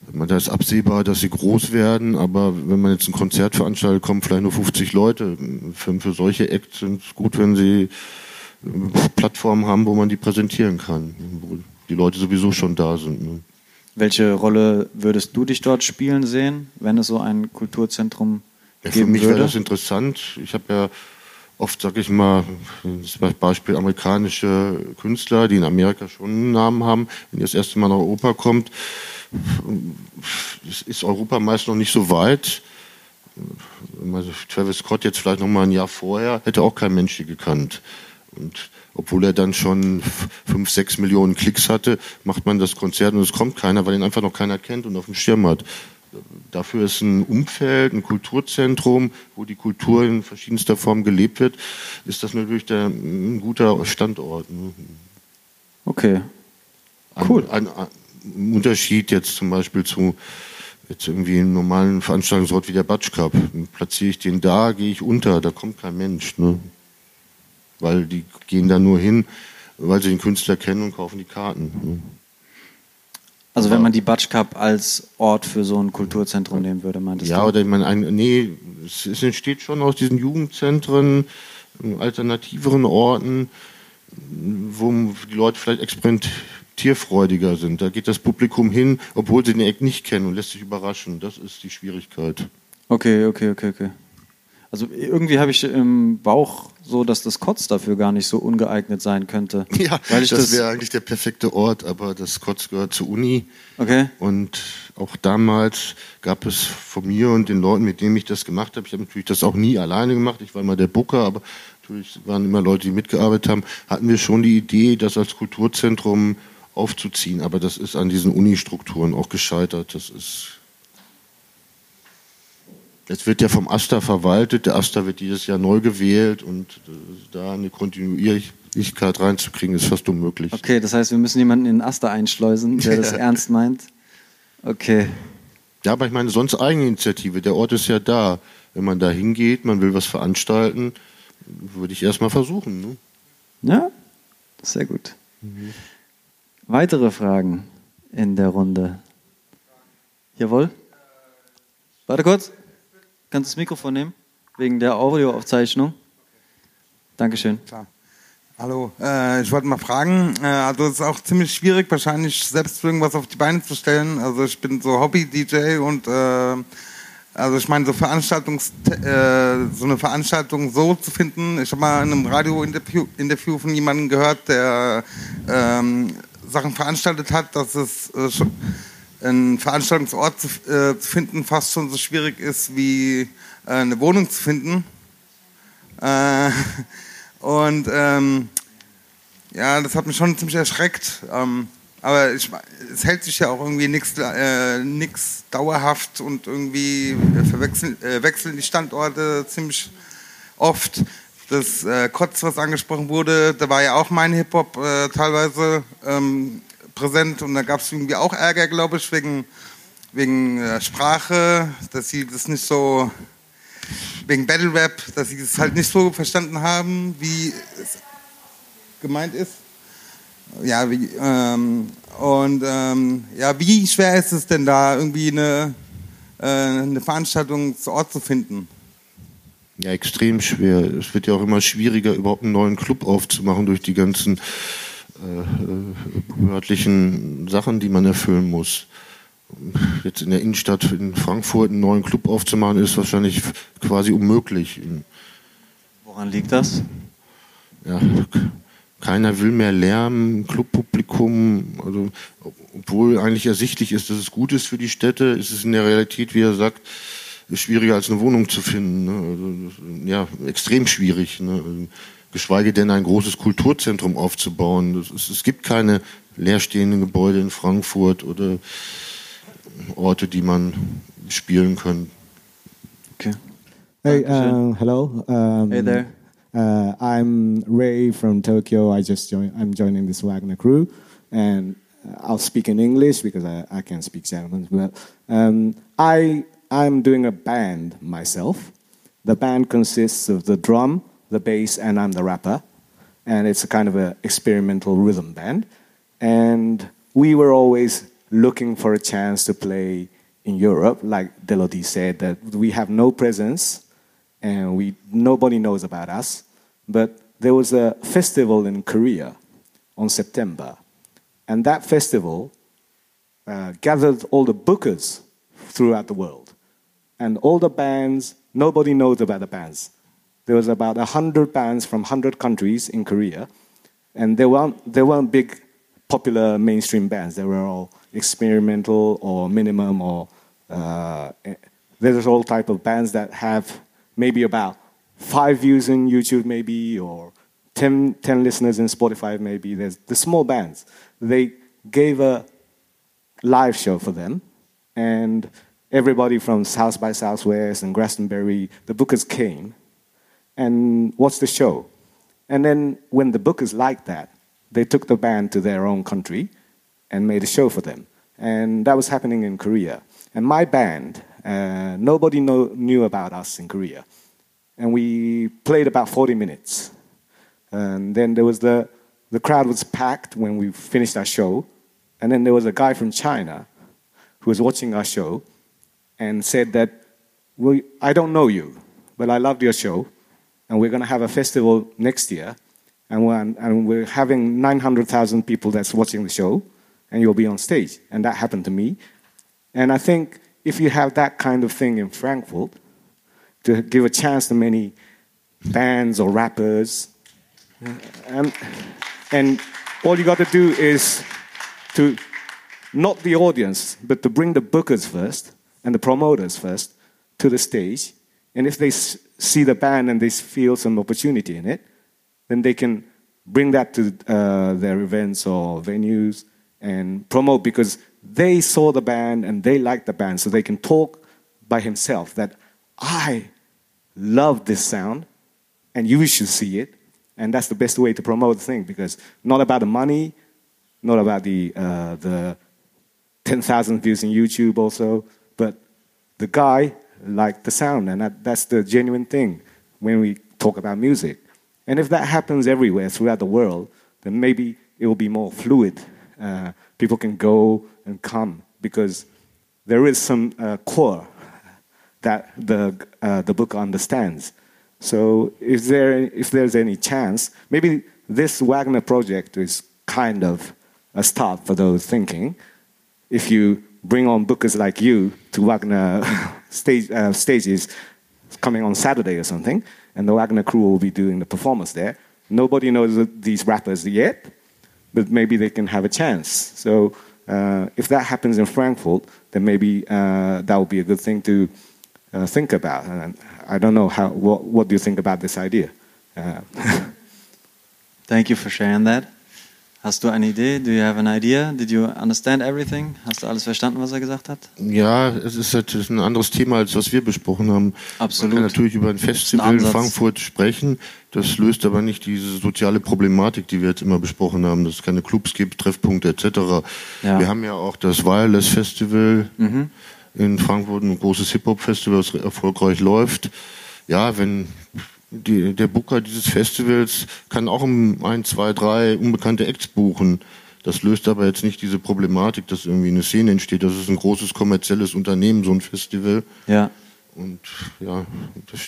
da ist absehbar, dass sie groß werden, aber wenn man jetzt ein Konzert veranstaltet, kommen vielleicht nur 50 Leute. Für, für solche Acts sind es gut, wenn sie Plattformen haben, wo man die präsentieren kann, wo die Leute sowieso schon da sind. Ne? Welche Rolle würdest du dich dort spielen sehen, wenn es so ein Kulturzentrum ja, geben Für mich wäre das interessant. Ich habe ja oft, sage ich mal, das Beispiel amerikanische Künstler, die in Amerika schon einen Namen haben, wenn ihr das erste Mal nach Europa kommt, ist Europa meist noch nicht so weit. Travis Scott jetzt vielleicht noch mal ein Jahr vorher, hätte auch kein Mensch hier gekannt. Und obwohl er dann schon fünf, sechs Millionen Klicks hatte, macht man das Konzert und es kommt keiner, weil ihn einfach noch keiner kennt und auf dem Schirm hat. Dafür ist ein Umfeld, ein Kulturzentrum, wo die Kultur in verschiedenster Form gelebt wird, ist das natürlich der, ein guter Standort. Ne? Okay. Cool. Ein, ein, ein, Unterschied jetzt zum Beispiel zu jetzt irgendwie einem normalen Veranstaltungsort wie der Batsch Cup. Platziere ich den da, gehe ich unter, da kommt kein Mensch. Ne? Weil die gehen da nur hin, weil sie den Künstler kennen und kaufen die Karten. Ne? Also wenn man die Batsch Cup als Ort für so ein Kulturzentrum nehmen würde, meintest ja, du? Ja, oder ich meine, ein, nee, es entsteht schon aus diesen Jugendzentren, alternativeren Orten, wo die Leute vielleicht experimentierfreudiger sind. Da geht das Publikum hin, obwohl sie den Eck nicht kennen und lässt sich überraschen. Das ist die Schwierigkeit. Okay, okay, okay, okay. Also irgendwie habe ich im Bauch so, dass das Kotz dafür gar nicht so ungeeignet sein könnte. [LAUGHS] Ja, weil ich das, das wäre eigentlich der perfekte Ort, aber das Kotz gehört zur Uni. Okay. Und auch damals gab es von mir und den Leuten, mit denen ich das gemacht habe, ich habe natürlich das auch nie alleine gemacht, ich war immer der Booker, aber natürlich waren immer Leute, die mitgearbeitet haben, hatten wir schon die Idee, das als Kulturzentrum aufzuziehen. Aber das ist an diesen Unistrukturen auch gescheitert. Das ist es wird ja vom AStA verwaltet. Der AStA wird jedes Jahr neu gewählt und äh, da eine Kontinuierlichkeit reinzukriegen, ist fast unmöglich. Okay, das heißt, wir müssen jemanden in den AStA einschleusen, der das [LAUGHS] ernst meint. Okay. Ja, aber ich meine, sonst Eigeninitiative. Der Ort ist ja da. Wenn man da hingeht, man will was veranstalten, würde ich erstmal versuchen. Ne? Ja, sehr gut. Mhm. Weitere Fragen in der Runde? Jawohl? Warte kurz. Kannst du das Mikrofon nehmen? Wegen der Audioaufzeichnung. Dankeschön. Klar. Hallo, äh, ich wollte mal fragen, äh, also es ist auch ziemlich schwierig, wahrscheinlich selbst irgendwas auf die Beine zu stellen. Also ich bin so Hobby-DJ und äh, also ich meine, so, Veranstaltungs äh, so eine Veranstaltung so zu finden. Ich habe mal in einem Radio-Interview Interview von jemandem gehört, der ähm, Sachen veranstaltet hat, dass es äh, schon einen Veranstaltungsort zu, äh, zu, finden fast schon so schwierig ist wie äh, eine Wohnung zu finden. Äh, [LAUGHS] und ähm, ja, das hat mich schon ziemlich erschreckt. Ähm, aber ich, es hält sich ja auch irgendwie nichts äh, dauerhaft und irgendwie verwechseln äh, wechseln die Standorte ziemlich oft. Das äh, Kotz, was angesprochen wurde, da war ja auch mein Hip-Hop äh, teilweise. Ähm, präsent und da gab es irgendwie auch Ärger, glaube ich, wegen, wegen äh, Sprache, dass sie das nicht so, wegen Battle Rap, dass sie das halt nicht so verstanden haben, wie es gemeint ist. Ja, wie, ähm, und ähm, ja, wie schwer ist es denn da irgendwie eine, äh, eine Veranstaltungsort zu finden? Ja, extrem schwer. Es wird ja auch immer schwieriger, überhaupt einen neuen Club aufzumachen durch die ganzen äh, äh, behördlichen Sachen, die man erfüllen muss. Jetzt in der Innenstadt in Frankfurt einen neuen Club aufzumachen, ist wahrscheinlich quasi unmöglich. Woran liegt das? Ja, keiner will mehr Lärm, Clubpublikum, also obwohl eigentlich ersichtlich ist, dass es gut ist für die Städte, ist es in der Realität, wie er sagt, schwieriger als eine Wohnung zu finden. Ne? Also, ja, extrem schwierig. Ne? Geschweige denn ein großes Kulturzentrum aufzubauen. Es gibt keine leerstehenden Gebäude in Frankfurt oder Orte, die man spielen kann. Okay. Hey, uh, hello. Um, Hey there. Uh, I'm Ray from Tokyo. I just joined. I'm joining this Wagner crew, and I'll speak in English because I, I can't speak German. But um, I I'm doing a band myself. The band consists of the drum, the bass, and I'm the rapper. And it's a kind of a experimental rhythm band. And we were always looking for a chance to play in Europe, like Delody said, that we have no presence and we nobody knows about us. But there was a festival in Korea on September, and that festival uh, gathered all the bookers throughout the world, and all the bands. Nobody knows about the bands. There was about hundred bands from hundred countries in Korea, and they weren't they weren't big, popular mainstream bands. They were all experimental or minimum or uh, there's all type of bands that have maybe about five views in YouTube, maybe, or 10, 10 listeners in Spotify, maybe. There's the small bands. They gave a live show for them, and everybody from South by Southwest and Glastonbury, the bookers came and watched the show. And then when the book is like that, they took the band to their own country and made a show for them. And that was happening in Korea. And my band, uh, nobody know, knew about us in Korea. And we played about 40 minutes. And then there was the, the crowd was packed when we finished our show. And then there was a guy from China who was watching our show and said that, well, I don't know you, but I loved your show. And we're going to have a festival next year. And we're, and we're having 900,000 people that's watching the show. And you'll be on stage. And that happened to me. And I think if you have that kind of thing in Frankfurt, to give a chance to many bands or rappers, and, and all you got to do is to not the audience, but to bring the bookers first and the promoters first to the stage. And if they see the band and they feel some opportunity in it, then they can bring that to uh, their events or venues and promote because they saw the band and they liked the band, so they can talk by himself that I love this sound and you should see it. And that's the best way to promote the thing because not about the money, not about the, uh, the 10,000 views in YouTube also, but the guy liked the sound, and that, that's the genuine thing when we talk about music. And if that happens everywhere throughout the world, then maybe it will be more fluid. Uh, people can go and come because there is some uh, core that the, uh, the book understands. So if, there, if there's any chance, maybe this Wagner project is kind of a start for those thinking. If you bring on bookers like you to Wagner [LAUGHS] stage, uh, stages coming on Saturday or something, and the Wagner crew will be doing the performance there. Nobody knows these rappers yet, but maybe they can have a chance. So uh, if that happens in Frankfurt, then maybe uh, that would be a good thing to uh, think about. And I don't know how. What, what do you think about this idea? Uh, [LAUGHS] Thank you for sharing that. Hast du eine Idee? Do you have an idea? Did you understand everything? Hast du alles verstanden, was er gesagt hat? Ja, es ist halt ein anderes Thema, als was wir besprochen haben. Absolut. Man kann natürlich über ein Festival in Ansatz. Frankfurt sprechen. Das löst aber nicht diese soziale Problematik, die wir jetzt immer besprochen haben, dass es keine Clubs gibt, Treffpunkte etc. Ja. Wir haben ja auch das Wireless Festival Mhm. in Frankfurt, ein großes Hip-Hop-Festival, das erfolgreich läuft. Ja, wenn die, der Booker dieses Festivals kann auch um ein, zwei, drei unbekannte Acts buchen. Das löst aber jetzt nicht diese Problematik, dass irgendwie eine Szene entsteht. Das ist ein großes kommerzielles Unternehmen, so ein Festival. Ja. Und ja, das,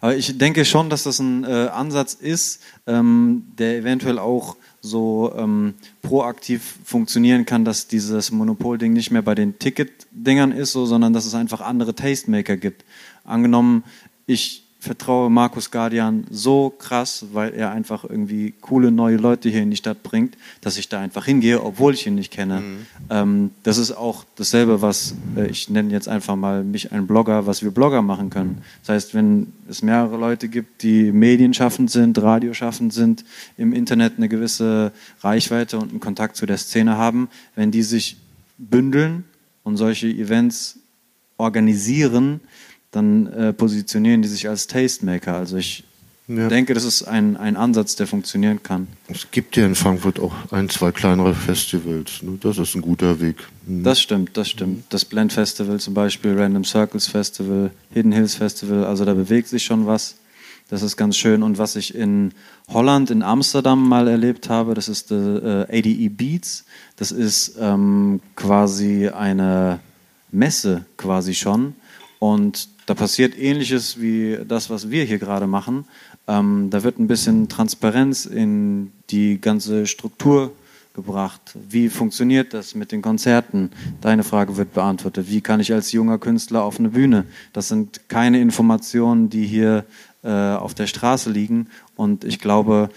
Aber ich denke schon, dass das ein äh, Ansatz ist, ähm, der eventuell auch so ähm, proaktiv funktionieren kann, dass dieses Monopolding nicht mehr bei den Ticket-Dingern ist, so, sondern dass es einfach andere Tastemaker gibt. Angenommen, ich vertraue Markus Guardian so krass, weil er einfach irgendwie coole neue Leute hier in die Stadt bringt, dass ich da einfach hingehe, obwohl ich ihn nicht kenne. Mhm. Ähm, das ist auch dasselbe, was äh, ich nenne jetzt einfach mal mich ein Blogger, was wir Blogger machen können. Das heißt, wenn es mehrere Leute gibt, die medienschaffend sind, radioschaffend sind, im Internet eine gewisse Reichweite und einen Kontakt zu der Szene haben, wenn die sich bündeln und solche Events organisieren, dann äh, positionieren die sich als Tastemaker. Also ich ja. denke, das ist ein, ein Ansatz, der funktionieren kann. Es gibt ja in Frankfurt auch ein, zwei kleinere Festivals. Ne? Das ist ein guter Weg. Mhm. Das stimmt, das stimmt. Das Blend Festival zum Beispiel, Random Circles Festival, Hidden Hills Festival, also da bewegt sich schon was. Das ist ganz schön. Und was ich in Holland, in Amsterdam mal erlebt habe, das ist der äh, ADE Beats. Das ist ähm, quasi eine Messe quasi schon. Und da passiert ähnliches wie das, was wir hier gerade machen. Ähm, da wird ein bisschen Transparenz in die ganze Struktur gebracht. Wie funktioniert das mit den Konzerten? Deine Frage wird beantwortet. Wie kann ich als junger Künstler auf eine Bühne? Das sind keine Informationen, die hier äh, auf der Straße liegen. Und ich glaube,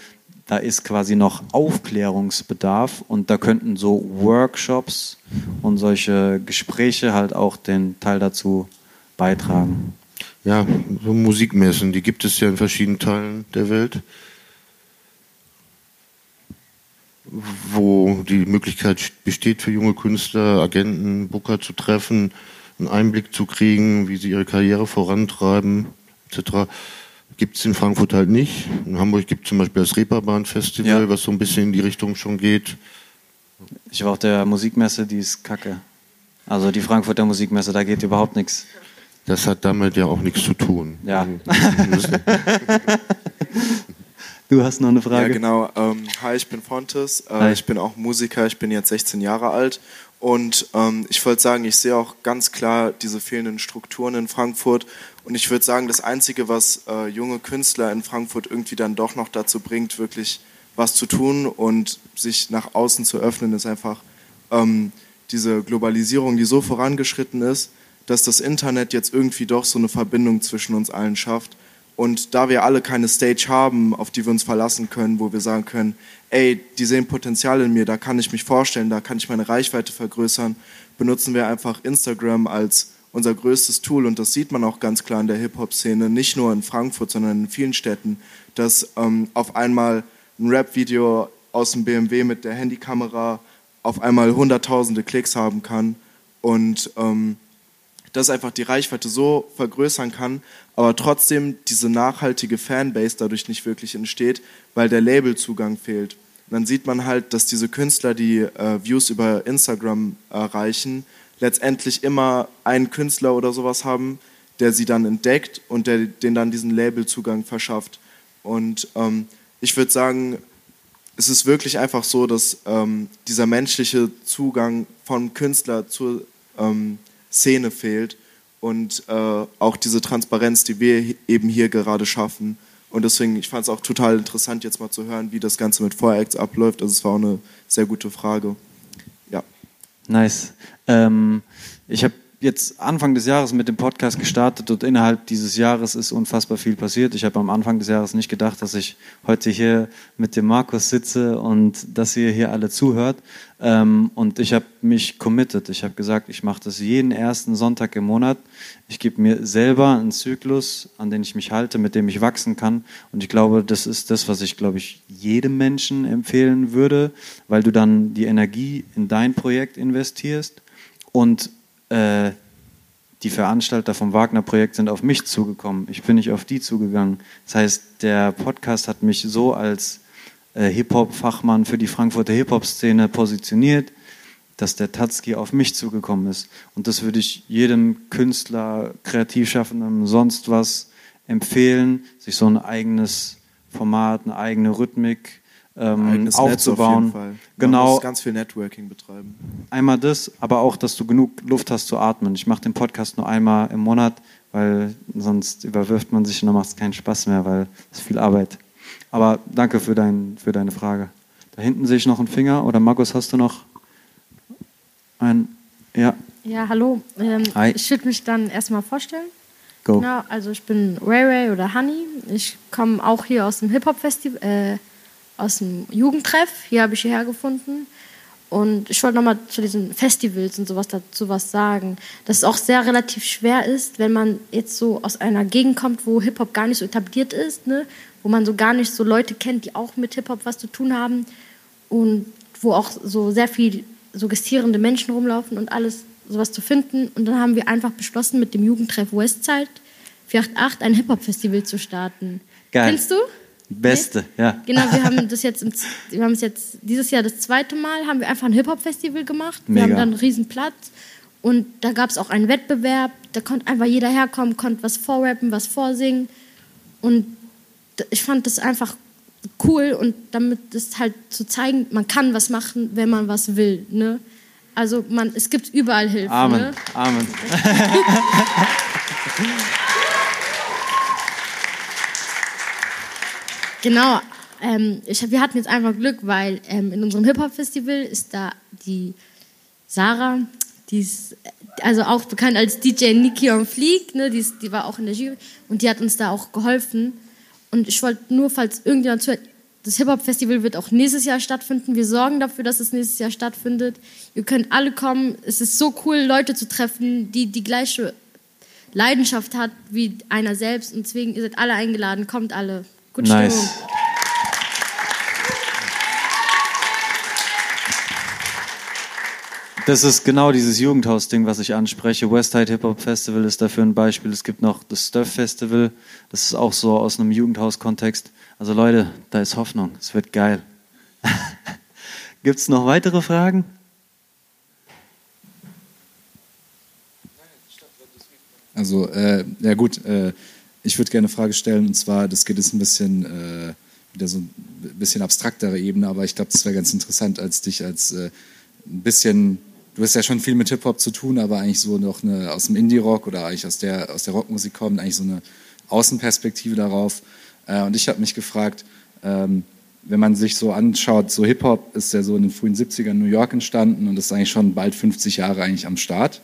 da ist quasi noch Aufklärungsbedarf und da könnten so Workshops und solche Gespräche halt auch den Teil dazu beitragen? Ja, so Musikmessen, die gibt es ja in verschiedenen Teilen der Welt, wo die Möglichkeit besteht für junge Künstler, Agenten, Booker zu treffen, einen Einblick zu kriegen, wie sie ihre Karriere vorantreiben, etc. Gibt es in Frankfurt halt nicht. In Hamburg gibt es zum Beispiel das Reeperbahn-Festival, ja. was so ein bisschen in die Richtung schon geht. Ich war auf der Musikmesse, die ist kacke. Also die Frankfurter Musikmesse, da geht überhaupt nichts. Das hat damit ja auch nichts zu tun. Ja. [LAUGHS] du hast noch eine Frage. Ja, genau. Ähm, hi, ich bin Fontes. Äh, ich bin auch Musiker. Ich bin jetzt 16 Jahre alt. Und ähm, ich wollte sagen, ich sehe auch ganz klar diese fehlenden Strukturen in Frankfurt. Und ich würde sagen, das Einzige, was äh, junge Künstler in Frankfurt irgendwie dann doch noch dazu bringt, wirklich was zu tun und sich nach außen zu öffnen, ist einfach ähm, diese Globalisierung, die so vorangeschritten ist dass das Internet jetzt irgendwie doch so eine Verbindung zwischen uns allen schafft. Und da wir alle keine Stage haben, auf die wir uns verlassen können, wo wir sagen können, ey, die sehen Potenzial in mir, da kann ich mich vorstellen, da kann ich meine Reichweite vergrößern, benutzen wir einfach Instagram als unser größtes Tool. Und das sieht man auch ganz klar in der Hip-Hop-Szene, nicht nur in Frankfurt, sondern in vielen Städten, dass ähm, auf einmal ein Rap-Video aus dem BMW mit der Handykamera auf einmal hunderttausende Klicks haben kann. Und ähm, dass einfach die Reichweite so vergrößern kann, aber trotzdem diese nachhaltige Fanbase dadurch nicht wirklich entsteht, weil der Labelzugang fehlt. Und dann sieht man halt, dass diese Künstler, die äh, Views über Instagram erreichen, letztendlich immer einen Künstler oder sowas haben, der sie dann entdeckt und der den dann diesen Labelzugang verschafft. Und ähm, ich würde sagen, es ist wirklich einfach so, dass ähm, dieser menschliche Zugang von Künstler zur ähm, Szene fehlt und äh, auch diese Transparenz, die wir eben hier gerade schaffen. Und deswegen, ich fand es auch total interessant, jetzt mal zu hören, wie das Ganze mit Voracts abläuft. Also es war auch eine sehr gute Frage. Ja. Nice. Ähm, ich habe jetzt Anfang des Jahres mit dem Podcast gestartet und innerhalb dieses Jahres ist unfassbar viel passiert. Ich habe am Anfang des Jahres nicht gedacht, dass ich heute hier mit dem Markus sitze und dass ihr hier alle zuhört. Ähm, und ich habe mich committed. Ich habe gesagt, ich mache das jeden ersten Sonntag im Monat. Ich gebe mir selber einen Zyklus, an den ich mich halte, mit dem ich wachsen kann. Und ich glaube, das ist das, was ich, glaube ich, jedem Menschen empfehlen würde, weil du dann die Energie in dein Projekt investierst und äh, die Veranstalter vom Wagner-Projekt sind auf mich zugekommen. Ich bin nicht auf die zugegangen. Das heißt, der Podcast hat mich so als äh, Hip-Hop-Fachmann für die Frankfurter Hip-Hop-Szene positioniert, dass der Tatski auf mich zugekommen ist. Und das würde ich jedem Künstler, Kreativschaffenden, sonst was empfehlen, sich so ein eigenes Format, eine eigene Rhythmik ähm, aufzubauen. Auf jeden Fall. Man Genau. muss ganz viel Networking betreiben. Einmal das, aber auch, dass du genug Luft hast zu atmen. Ich mache den Podcast nur einmal im Monat, weil sonst überwirft man sich und dann macht es keinen Spaß mehr, weil es ist viel Arbeit. Aber danke für, dein, für deine Frage. Da hinten sehe ich noch einen Finger. Oder Markus, hast du noch einen? Ja, Ja, hallo. Ähm, Hi. ich würde mich dann erstmal vorstellen. go. Genau, also ich bin Ray Ray oder Honey. Ich komme auch hier aus dem Hip-Hop-Festival, äh, aus dem Jugendtreff. Hier habe ich hierher gefunden. Und ich wollte nochmal zu diesen Festivals und sowas dazu was sagen, dass es auch sehr relativ schwer ist, wenn man jetzt so aus einer Gegend kommt, wo Hip-Hop gar nicht so etabliert ist, ne? wo man so gar nicht so Leute kennt, die auch mit Hip-Hop was zu tun haben und wo auch so sehr viel suggestierende Menschen rumlaufen und alles sowas zu finden. Und dann haben wir einfach beschlossen, mit dem Jugendtreff Westside 488 ein Hip-Hop-Festival zu starten. Geil. Kennst du? Beste, ja. Genau, wir haben [LAUGHS] das jetzt, im, wir haben es jetzt dieses Jahr das zweite Mal, haben wir einfach ein Hip-Hop-Festival gemacht. Wir Mega. haben dann einen riesen Platz und da gab es auch einen Wettbewerb, da konnte einfach jeder herkommen, konnte was vorrappen, was vorsingen und ich fand das einfach cool und damit das halt zu zeigen, man kann was machen, wenn man was will, ne? Also man, es gibt überall Hilfe, Amen, ne? Amen. [LAUGHS] [LAUGHS] Genau. Ähm, ich, wir hatten jetzt einfach Glück, weil ähm, in unserem Hip-Hop-Festival ist da die Sarah, die ist äh, also auch bekannt als DJ Nikki on Fleek, ne, die, ist, die war auch in der Jury und die hat uns da auch geholfen. Und ich wollte nur, falls irgendjemand zuhört, das Hip-Hop-Festival wird auch nächstes Jahr stattfinden. Wir sorgen dafür, dass es nächstes Jahr stattfindet. Ihr könnt alle kommen. Es ist so cool, Leute zu treffen, die die gleiche Leidenschaft hat wie einer selbst. Und deswegen, ihr seid alle eingeladen. Kommt alle. Gute Nice. Stimmung. Das ist genau dieses Jugendhaus-Ding, was ich anspreche. Westside Hip Hop Festival ist dafür ein Beispiel. Es gibt noch das Stuff Festival. Das ist auch so aus einem Jugendhaus-Kontext. Also Leute, da ist Hoffnung. Es wird geil. [LAUGHS] Gibt es noch weitere Fragen? Also, äh, ja gut, äh, ich würde gerne eine Frage stellen und zwar, das geht jetzt ein bisschen äh, wieder so ein bisschen abstraktere Ebene, aber ich glaube, das wäre ganz interessant, als dich als äh, ein bisschen, du hast ja schon viel mit Hip-Hop zu tun, aber eigentlich so noch eine aus dem Indie-Rock oder eigentlich aus der, aus der Rockmusik kommt, eigentlich so eine Außenperspektive darauf. Äh, und ich habe mich gefragt, ähm, wenn man sich so anschaut, so Hip-Hop ist ja so in den frühen 70ern in New York entstanden und ist eigentlich schon bald 50 Jahre eigentlich am Start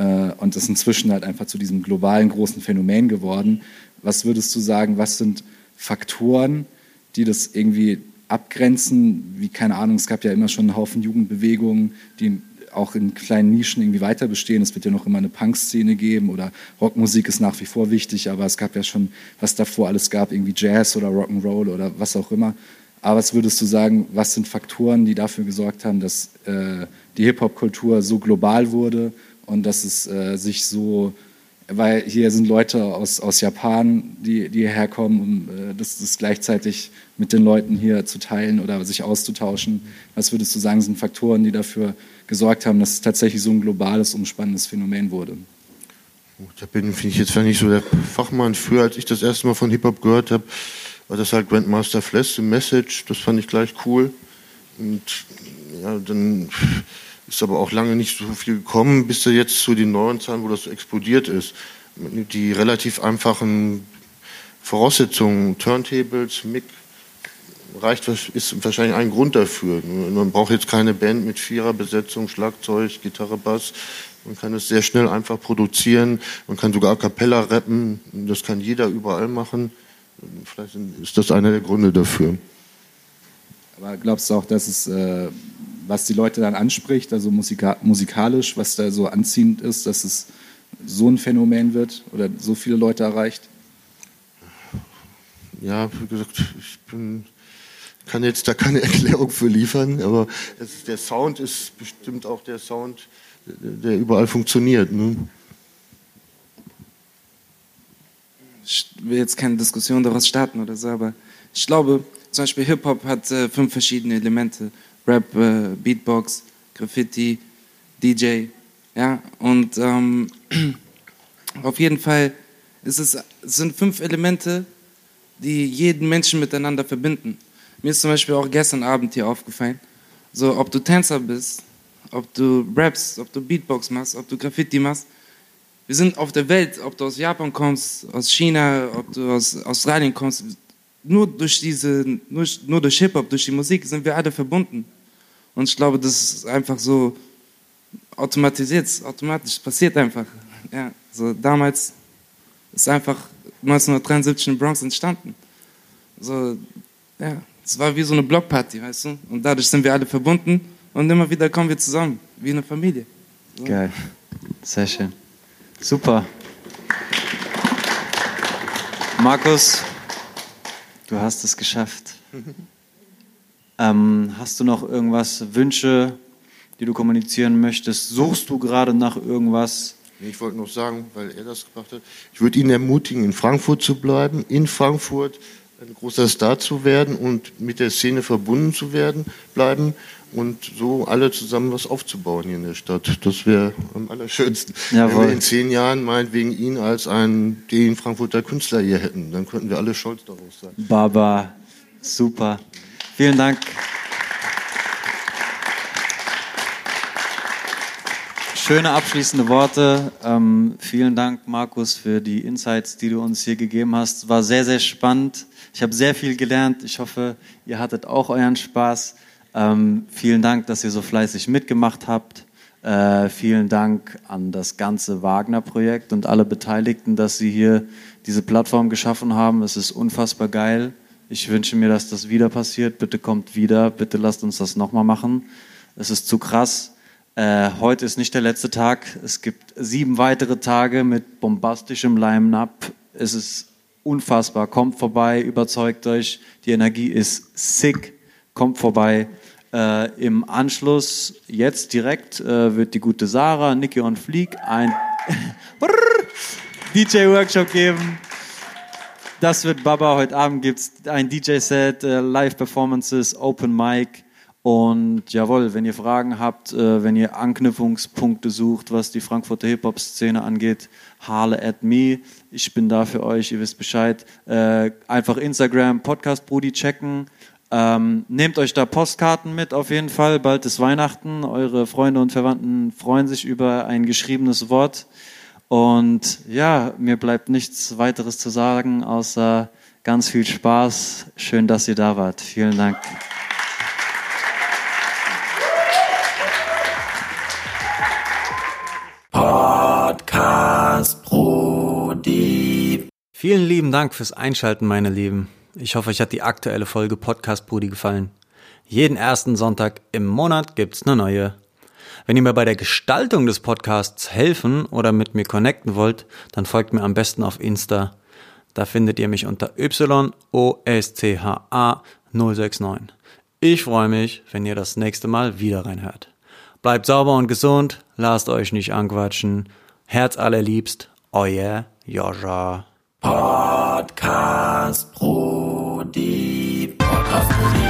äh, und ist inzwischen halt einfach zu diesem globalen großen Phänomen geworden. Was würdest du sagen, was sind Faktoren, die das irgendwie abgrenzen? Wie, keine Ahnung, es gab ja immer schon einen Haufen Jugendbewegungen, die auch in kleinen Nischen irgendwie weiter bestehen. Es wird ja noch immer eine Punk-Szene geben oder Rockmusik ist nach wie vor wichtig, aber es gab ja schon, was davor alles gab, irgendwie Jazz oder Rock'n'Roll oder was auch immer. Aber was würdest du sagen, was sind Faktoren, die dafür gesorgt haben, dass äh, die Hip-Hop-Kultur so global wurde und dass es äh, sich so, weil hier sind Leute aus, aus Japan, die, die hierher kommen, um äh, das, das gleichzeitig mit den Leuten hier zu teilen oder sich auszutauschen. Was würdest du sagen, sind Faktoren, die dafür gesorgt haben, dass es tatsächlich so ein globales, umspannendes Phänomen wurde? Da bin ich jetzt nicht so der Fachmann. Früher, als ich das erste Mal von Hip-Hop gehört habe, war das halt Grandmaster Flash, The Message. Das fand ich gleich cool. Und ja, dann ist aber auch lange nicht so viel gekommen, bis jetzt zu den neuen Zahlen, wo das so explodiert ist. Die relativ einfachen Voraussetzungen, Turntables, Mic, reicht, ist wahrscheinlich ein Grund dafür. Man braucht jetzt keine Band mit Viererbesetzung, Schlagzeug, Gitarre, Bass. Man kann es sehr schnell einfach produzieren. Man kann sogar a cappella rappen. Das kann jeder überall machen. Vielleicht ist das einer der Gründe dafür. Aber glaubst du auch, dass es, äh, was die Leute dann anspricht, also musika musikalisch, was da so anziehend ist, dass es so ein Phänomen wird oder so viele Leute erreicht? Ja, wie gesagt, ich bin, kann jetzt da keine [LAUGHS] Erklärung für liefern, aber es, der Sound ist bestimmt auch der Sound, der überall funktioniert. Ne? ich will jetzt keine Diskussion daraus starten oder so, aber ich glaube, zum Beispiel Hip-Hop hat äh, fünf verschiedene Elemente. Rap, äh, Beatbox, Graffiti, DJ, ja, und ähm, [CLEARS THROAT] auf jeden Fall es, ist, es sind fünf Elemente, die jeden Menschen miteinander verbinden. Mir ist zum Beispiel auch gestern Abend hier aufgefallen, so ob du Tänzer bist, ob du rappst, ob du Beatbox machst, ob du Graffiti machst. Wir sind auf der Welt, ob du aus Japan kommst, aus China, ob du aus Australien kommst, nur durch diese, nur, nur durch Hip-Hop, durch die Musik sind wir alle verbunden. Und ich glaube, das ist einfach so automatisiert, automatisch, passiert einfach. Ja, so damals ist einfach 1973 in Bronx entstanden. So, ja, es war wie so eine Blockparty, weißt du? Und dadurch sind wir alle verbunden und immer wieder kommen wir zusammen, wie eine Familie. So. Geil. Sehr schön. Super. Markus, du hast es geschafft. [LAUGHS] Ähm, hast du noch irgendwas, Wünsche, die du kommunizieren möchtest? Suchst du gerade nach irgendwas? Ich wollte noch sagen, weil er das gebracht hat, ich würde ihn ermutigen, in Frankfurt zu bleiben, in Frankfurt ein großer Star zu werden und mit der Szene verbunden zu werden, bleiben und so alle zusammen was aufzubauen hier in der Stadt. Das wäre am allerschönsten. Jawohl. Wenn wir in zehn Jahren meinetwegen ihn als einen, den Frankfurter Künstler hier hätten, dann könnten wir alle stolz darauf sein. Baba, super. Vielen Dank. Schöne abschließende Worte. Ähm, vielen Dank, Markus, für die Insights, die du uns hier gegeben hast. War sehr, sehr spannend. Ich habe sehr viel gelernt. Ich hoffe, ihr hattet auch euren Spaß. Ähm, vielen Dank, dass ihr so fleißig mitgemacht habt. Äh, vielen Dank an das ganze Wagner-Projekt und alle Beteiligten, dass sie hier diese Plattform geschaffen haben. Es ist unfassbar geil. Ich wünsche mir, dass das wieder passiert. Bitte kommt wieder. Bitte lasst uns das nochmal machen. Es ist zu krass. Äh, heute ist nicht der letzte Tag. Es gibt sieben weitere Tage mit bombastischem Line-Up. Es ist unfassbar. Kommt vorbei, überzeugt euch. Die Energie ist sick. Kommt vorbei. Äh, Im Anschluss, jetzt direkt, äh, wird die gute Sarah, Niki und Fleek ein [LAUGHS] DJ-Workshop geben. Das wird Baba. Heute Abend gibt es ein DJ-Set, äh, Live-Performances, Open Mic. Und jawohl, wenn ihr Fragen habt, äh, wenn ihr Anknüpfungspunkte sucht, was die Frankfurter Hip-Hop-Szene angeht, hale at me. Ich bin da für euch, ihr wisst Bescheid. Äh, einfach Instagram, Podcast Brudi checken. Ähm, nehmt euch da Postkarten mit auf jeden Fall. Bald ist Weihnachten. Eure Freunde und Verwandten freuen sich über ein geschriebenes Wort. Und ja, mir bleibt nichts weiteres zu sagen, außer ganz viel Spaß. Schön, dass ihr da wart. Vielen Dank. Podcast Brudi. Vielen lieben Dank fürs Einschalten, meine Lieben. Ich hoffe, euch hat die aktuelle Folge Podcast Brudi gefallen. Jeden ersten Sonntag im Monat gibt's eine neue. Wenn ihr mir bei der Gestaltung des Podcasts helfen oder mit mir connecten wollt, dann folgt mir am besten auf Insta. Da findet ihr mich unter YOSCHA069. Ich freue mich, wenn ihr das nächste Mal wieder reinhört. Bleibt sauber und gesund, lasst euch nicht anquatschen. Herz allerliebst, euer Joscha. Podcast Brudi. Podcast Brudi.